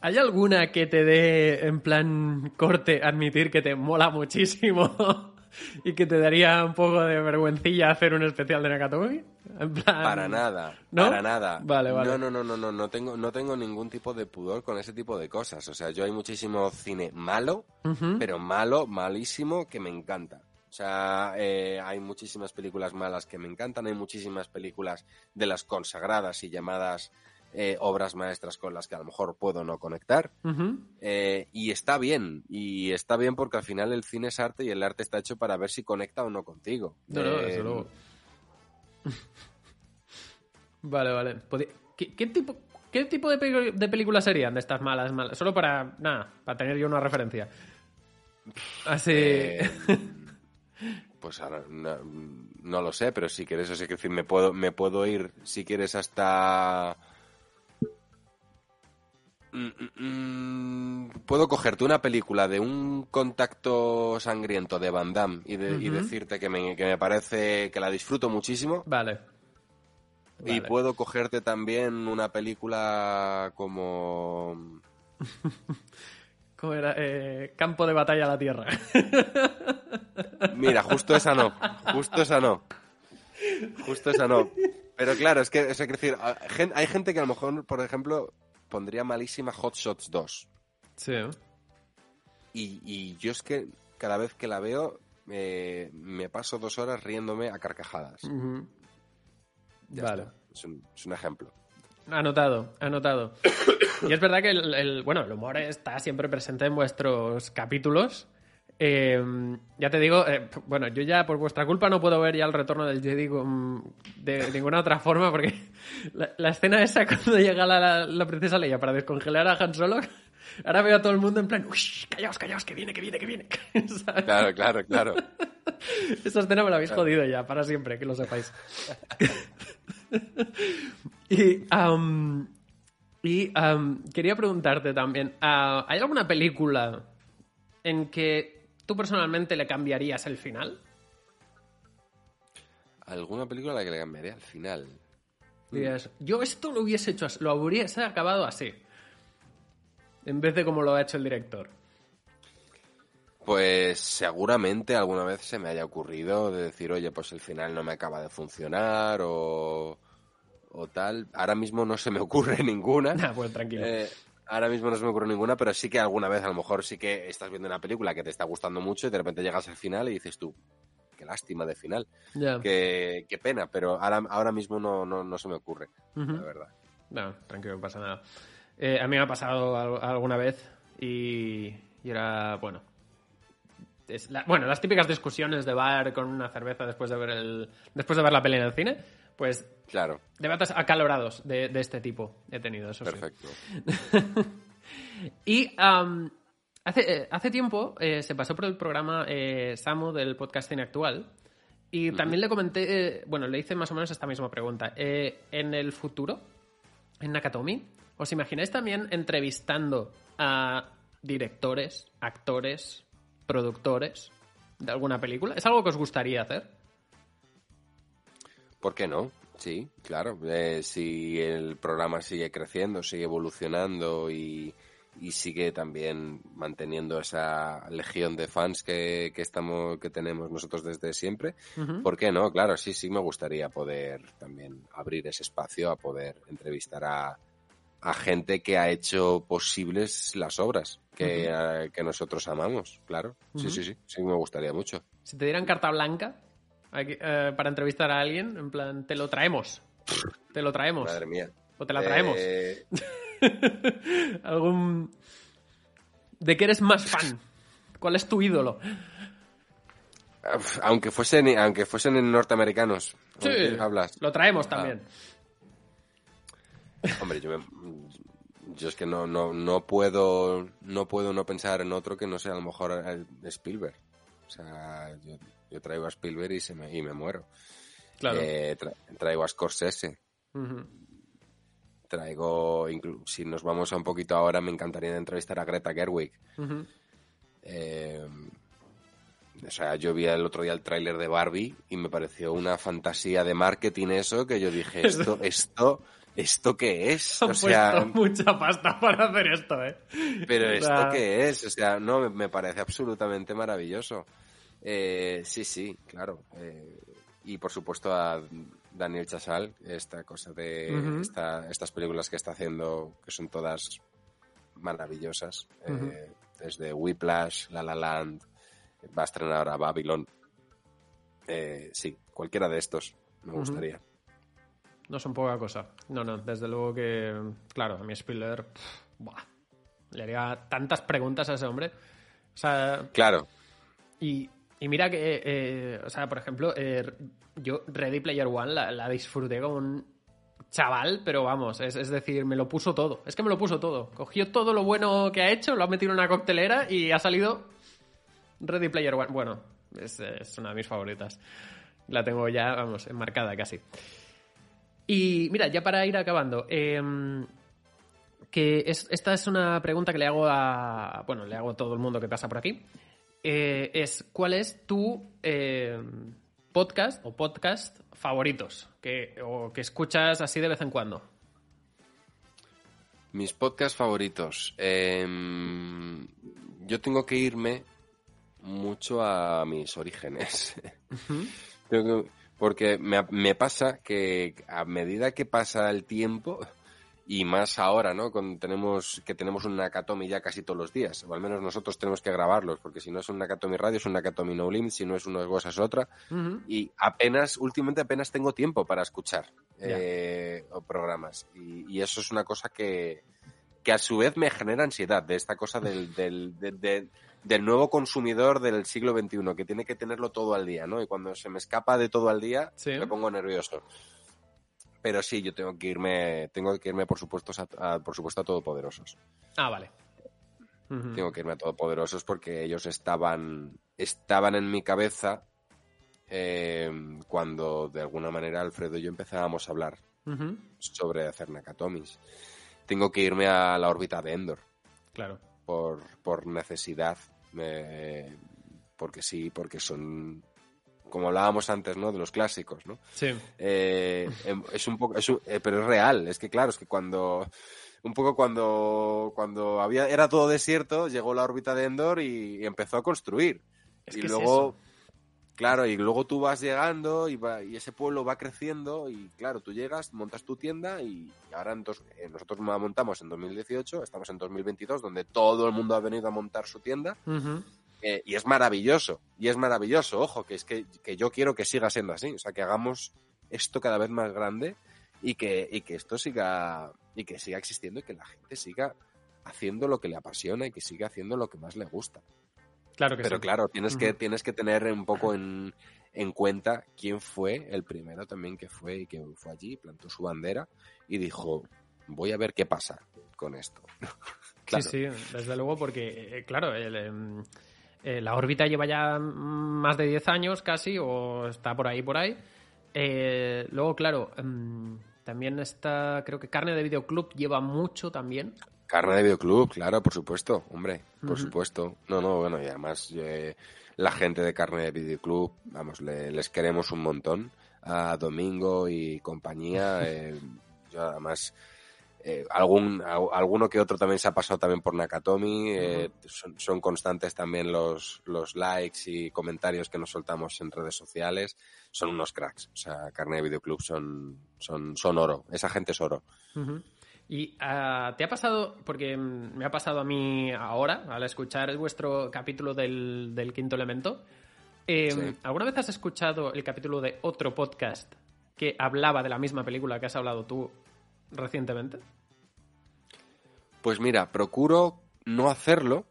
¿Hay alguna que te dé, en plan corte, admitir que te mola muchísimo *laughs* y que te daría un poco de vergüencilla hacer un especial de Nakatomi? En plan... Para nada, ¿No? para nada. Vale, vale. No, no, no, no, no, no tengo, no tengo ningún tipo de pudor con ese tipo de cosas. O sea, yo hay muchísimo cine malo, pero malo, malísimo, que me encanta. O sea, eh, hay muchísimas películas malas que me encantan, hay muchísimas películas de las consagradas y llamadas eh, obras maestras con las que a lo mejor puedo no conectar. Eh, y está bien, y está bien porque al final el cine es arte y el arte está hecho para ver si conecta o no contigo. No, no, Eh, desde luego. *laughs* Vale, vale. ¿Qué, qué tipo, qué tipo de, de películas serían de estas malas, malas? Solo para, nada, para tener yo una referencia. *laughs* Así... Eh, pues ahora no, no lo sé, pero si quieres, o sea, que decir, me puedo, me puedo ir, si quieres, hasta. Mm, mm, mm, puedo cogerte una película de un contacto sangriento de Van Damme y, de- y Ujú. decirte que me, que me parece que la disfruto muchísimo. Vale. Y Vale. puedo cogerte también una película como. *laughs* ¿Cómo era? Eh, campo de batalla a la tierra. *laughs* Mira, justo esa no. Justo esa no. Justo esa no. Pero claro, es que, es decir, hay gente que a lo mejor, por ejemplo, pondría malísima Hot Shots 2. sí. Y, y yo es que cada vez que la veo, eh, me paso dos horas riéndome a carcajadas. Vale. Es un, es un ejemplo. Anotado, anotado. *coughs* y es verdad que el, el- bueno, el humor está siempre presente en vuestros capítulos. Eh, ya te digo, eh, bueno, yo ya por vuestra culpa no puedo ver ya el retorno del Jedi de ninguna otra forma, porque *laughs* la, la escena esa *laughs* cuando llega la, la- la princesa Leia para descongelar a Han Solo, *laughs* ahora veo a todo el mundo en plan, uy, callaos, callaos, que viene, que viene, que viene. ¿Sabes? Claro, claro, claro. Esa escena me la habéis jodido ya, para siempre, que lo sepáis. y y quería preguntarte también, ah, ¿hay alguna película en que tú personalmente le cambiarías el final? ¿Alguna película a la que le cambiaría al final? Dirías, yo esto lo hubiese hecho, así, lo hubiese acabado así. En vez de como lo ha hecho el director. Pues seguramente alguna vez se me haya ocurrido de decir, oye, pues el final no me acaba de funcionar o, o tal. Ahora mismo no se me ocurre *laughs* ninguna. Nah, pues tranquilo. Eh, ahora mismo no se me ocurre ninguna, pero sí que alguna vez a lo mejor sí que estás viendo una película que te está gustando mucho y de repente llegas al final y dices tú, qué lástima de final, ya. qué, qué pena, pero ahora, ahora mismo no, no, no se me ocurre, la verdad. No, tranquilo, no pasa nada. Eh, a mí me ha pasado al- alguna vez y, y era, bueno... es la- bueno, las típicas discusiones de bar con una cerveza después de ver el después de ver la peli en el cine, pues Claro, debates acalorados de, de este tipo he tenido, eso sí. perfecto. *laughs* Y hace, eh, hace tiempo eh, se pasó por el programa eh, Samu del podcast Cine Actual y también le comenté, eh, bueno, le hice más o menos esta misma pregunta. Eh, en el futuro, en Nakatomi, ¿os imagináis también entrevistando a directores, actores, productores de alguna película? ¿Es algo que os gustaría hacer? ¿Por qué no? Sí, claro. Eh, si el programa sigue creciendo, sigue evolucionando y, y sigue también manteniendo esa legión de fans que, que estamos que tenemos nosotros desde siempre, Ujú. ¿por qué no? Claro, sí, sí me gustaría poder también abrir ese espacio a poder entrevistar a, a gente que ha hecho posibles las obras que, que nosotros amamos, claro. Sí, sí, sí, sí me gustaría mucho. Si te dieran carta blanca aquí, eh, para entrevistar a alguien, en plan, te lo traemos. Te lo traemos. Madre mía. O te la traemos. Eh, *laughs* Algún. ¿De qué eres más fan? ¿Cuál es tu ídolo? Aunque fuesen, aunque fuesen en norteamericanos. ¿con quién hablas? Lo traemos también. Hombre, yo, me- yo es que no, no, no puedo no puedo no pensar en otro que no sea a lo mejor Spielberg. O sea, yo, yo traigo a Spielberg y, se me, y me muero. Claro. Eh, tra- traigo a Scorsese. Ujú. Traigo, inclu- si nos vamos a un poquito ahora, me encantaría entrevistar a Greta Gerwig. Eh, o sea, yo vi el otro día el tráiler de Barbie y me pareció una fantasía de marketing eso que yo dije, esto, esto, ¿esto qué es? *laughs* Han O sea, puesto mucha pasta para hacer esto, ¿eh? pero O ¿esto qué es? O sea, no, me parece absolutamente maravilloso. Eh, sí, sí, claro. Eh, y por supuesto a Daniel Chazal, esta cosa de esta- estas películas que está haciendo, que son todas maravillosas. eh, desde Whiplash, La La Land, va a estrenar ahora Babylon. Eh, sí, cualquiera de estos me gustaría. No son poca cosa. No, no, desde luego que, claro, a mí Spiller, buah, le haría tantas preguntas a ese hombre. O sea, Claro, y, y mira que, eh, o sea, por ejemplo, eh, yo Ready Player One la, disfruté como un chaval, pero vamos, es, decir, me lo puso todo. Es que me lo puso todo. Cogió todo lo bueno que ha hecho, lo ha metido en una coctelera y ha salido Ready Player One. Bueno, es, una de mis favoritas. La tengo ya, vamos, enmarcada casi. Y mira, ya para ir acabando, em, que es- esta es una pregunta que le hago a, bueno, le hago a todo el mundo que pasa por aquí. Eh, es, ¿cuál es tu em, podcast o podcast favoritos que, o que escuchas así de vez en cuando? Mis podcasts favoritos. Em, yo tengo que irme mucho a mis orígenes. *laughs* Tengo que- porque me, me pasa que a medida que pasa el tiempo, y más ahora, ¿no? Con, tenemos, que tenemos un Nakatomi ya casi todos los días, o al menos nosotros tenemos que grabarlos, porque si no es un Nakatomi Radio, es un Nakatomi No Limit, si no es una cosa es otra y apenas, últimamente apenas tengo tiempo para escuchar eh, o programas. Y, y eso es una cosa que, que a su vez me genera ansiedad, de esta cosa del, *laughs* del- de, de- del nuevo consumidor del siglo XXI, que tiene que tenerlo todo al día, ¿no? Y cuando se me escapa de todo al día, Sí. me pongo nervioso. Pero sí, yo tengo que irme, tengo que irme, por supuesto, a, a- por supuesto, a Todopoderosos. Ah, vale. Tengo que irme a Todopoderosos porque ellos estaban, estaban en mi cabeza eh, cuando, de alguna manera, Alfredo y yo empezábamos a hablar sobre hacer Nakatomis. Tengo que irme a la órbita de Endor. Claro. por, por necesidad, eh, porque sí, porque son, como hablábamos antes, ¿no? De los clásicos, ¿no? Sí. Eh, em, es un poco, es un- eh, pero es real, es que claro, es que cuando, un poco cuando, cuando había, era todo desierto, llegó la órbita de Endor y, y empezó a construir. Es y que luego, claro, y luego tú vas llegando y, va- y ese pueblo va creciendo y claro, tú llegas, montas tu tienda y ahora en dos- eh, nosotros montamos en 2018, estamos en 2022, donde todo el mundo ha venido a montar su tienda Ujú. Eh, y es maravilloso, y es maravilloso, ojo, que es que, que yo quiero que siga siendo así, o sea, que hagamos esto cada vez más grande y que, y que esto siga, y que siga existiendo y que la gente siga haciendo lo que le apasiona y que siga haciendo lo que más le gusta. Claro que Pero sí. claro, tienes que, tienes que tener un poco en, en cuenta quién fue el primero también que fue y que fue allí, plantó su bandera y dijo, voy a ver qué pasa con esto. *laughs* Claro. Sí, sí, desde luego, porque, eh, claro, el, em, eh, la órbita lleva ya más de 10 años casi, o está por ahí, por ahí. Eh, luego, claro, em, también está, creo que Carne de Videoclub lleva mucho también. Carne de Videoclub, claro, por supuesto, hombre, por supuesto. No, no, bueno, y además eh, la gente de Carne de Videoclub, vamos, le- les queremos un montón. A Domingo y compañía, *laughs* eh, yo además, eh, algún, al- alguno que otro también se ha pasado también por Nakatomi, eh, son, son constantes también los, los likes y comentarios que nos soltamos en redes sociales, son unos cracks, o sea, Carne de Videoclub son, son, son oro, esa gente es oro. Y ah, te ha pasado, porque mm, me ha pasado a mí ahora, al escuchar vuestro capítulo del, del quinto elemento, eh, Sí. ¿alguna vez has escuchado el capítulo de otro podcast que hablaba de la misma película que has hablado tú recientemente? Pues mira, procuro no hacerlo,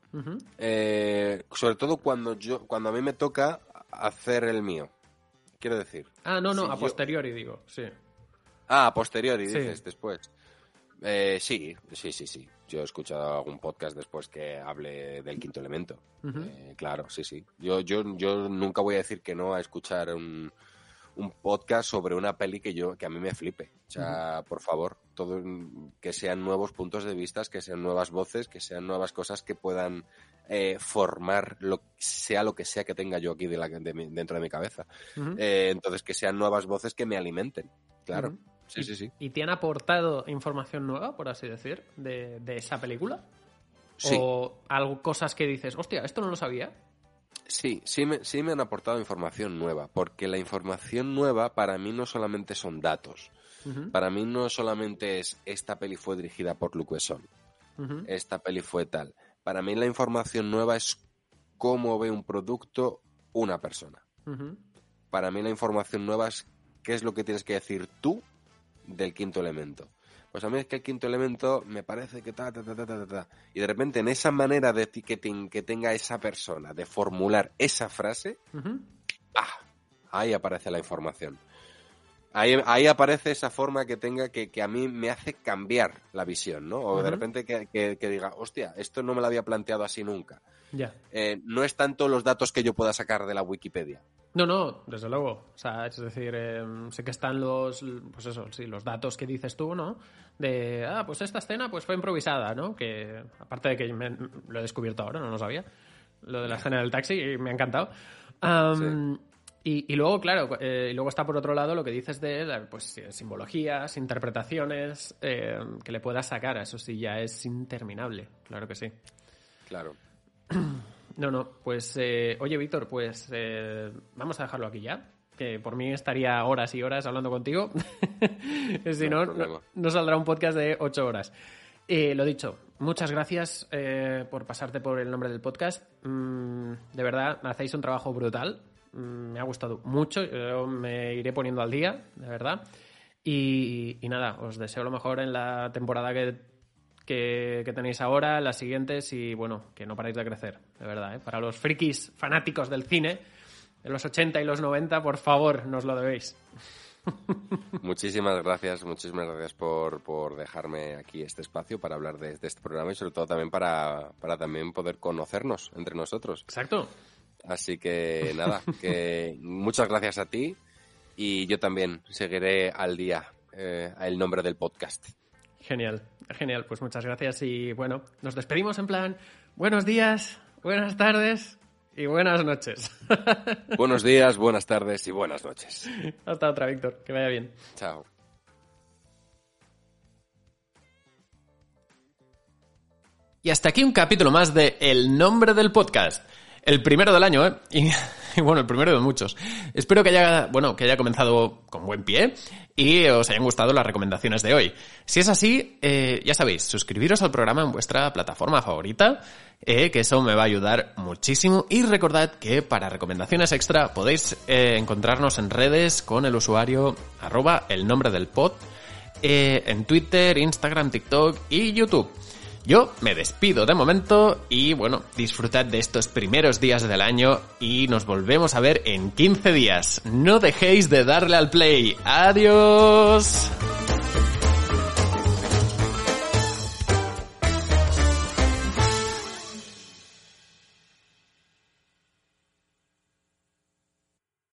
eh, sobre todo cuando yo, cuando a mí me toca hacer el mío. Quiero decir. Ah, no, no, a yo- posteriori digo, sí. Ah, a posteriori, Sí. dices, después. Eh, sí, sí, sí, sí. Yo he escuchado algún podcast después que hable del quinto elemento. Eh, claro, sí, sí. Yo, yo, yo nunca voy a decir que no a escuchar un, un podcast sobre una peli que yo que a mí me flipe. O sea, por favor, todo que sean nuevos puntos de vista, que sean nuevas voces, que sean nuevas cosas que puedan eh, formar lo sea lo que sea que tenga yo aquí de la- de mi- dentro de mi cabeza. Eh, entonces que sean nuevas voces que me alimenten. Claro. Sí, sí, sí. ¿Y te han aportado información nueva, por así decir, de, de esa película? Sí. ¿O algo, cosas que dices, hostia, esto no lo sabía? Sí, sí me, sí me han aportado información nueva, porque la información nueva para mí no solamente son datos, para mí no solamente es esta peli fue dirigida por Luc Besson, esta peli fue tal. Para mí la información nueva es cómo ve un producto una persona. Para mí la información nueva es qué es lo que tienes que decir tú del quinto elemento. Pues a mí es que el quinto elemento me parece que ta, ta, ta, ta, ta, ta. Y de repente en esa manera de ti- que, ten- que tenga esa persona de formular esa frase. ¡ah! Ahí aparece la información. Ahí, ahí aparece esa forma que tenga que, que a mí me hace cambiar la visión, ¿no? O de repente que, que- que diga, hostia, esto no me lo había planteado así nunca. Ya. Eh, no es tanto los datos que yo pueda sacar de la Wikipedia. No, no, desde luego. O sea, es decir, eh, sé que están los, pues eso, sí, los datos que dices tú, ¿no? De, ah, pues esta escena pues fue improvisada, ¿no? Que aparte de que me- lo he descubierto ahora, no lo sabía, lo de la escena del taxi y me ha encantado. Y, y luego, claro, eh, y luego está por otro lado lo que dices de pues, simbologías, interpretaciones eh, que le puedas sacar. Eso sí ya es interminable, claro que sí. Claro. *clears throat* No, no, pues eh, oye Víctor, pues eh, vamos a dejarlo aquí ya. Que por mí estaría horas y horas hablando contigo. *laughs* si No no, saldrá un podcast de ocho horas. Eh, lo dicho, muchas gracias eh, por pasarte por el nombre del podcast. Mm, de verdad, hacéis un trabajo brutal. Mm, me ha gustado mucho. Yo me iré poniendo al día, de verdad. Y, y nada, os deseo lo mejor en la temporada que, que, que tenéis ahora, las siguientes y bueno, que no paráis de crecer, de verdad. ¿eh? Para los frikis fanáticos del cine, de los 80 y los 90, por favor, nos lo debéis. *laughs* Muchísimas gracias, muchísimas gracias por, por dejarme aquí este espacio para hablar de, de este programa y sobre todo también para, para también poder conocernos entre nosotros. Exacto. Así que nada, *laughs* que muchas gracias a ti y yo también seguiré al día eh, el nombre del podcast. Genial, genial. Pues muchas gracias y bueno, nos despedimos en plan, buenos días, buenas tardes y buenas noches. *laughs* Buenos días, buenas tardes y buenas noches. Hasta otra, Víctor. Que vaya bien. Chao. Y hasta aquí un capítulo más de El nombre del podcast. El primero del año, ¿eh? Y, *laughs* *laughs* bueno, el primero de muchos. Espero que haya, bueno, que haya comenzado con buen pie y os hayan gustado las recomendaciones de hoy. Si es así, eh, ya sabéis, suscribiros al programa en vuestra plataforma favorita, eh, que eso me va a ayudar muchísimo. Y recordad que para recomendaciones extra podéis eh, encontrarnos en redes con el usuario arroba el nombre del pod, eh, en Twitter, Instagram, TikTok y YouTube. Yo me despido de momento y bueno, disfrutad de estos primeros días del año y nos volvemos a ver en 15 días. No dejéis de darle al play. Adiós.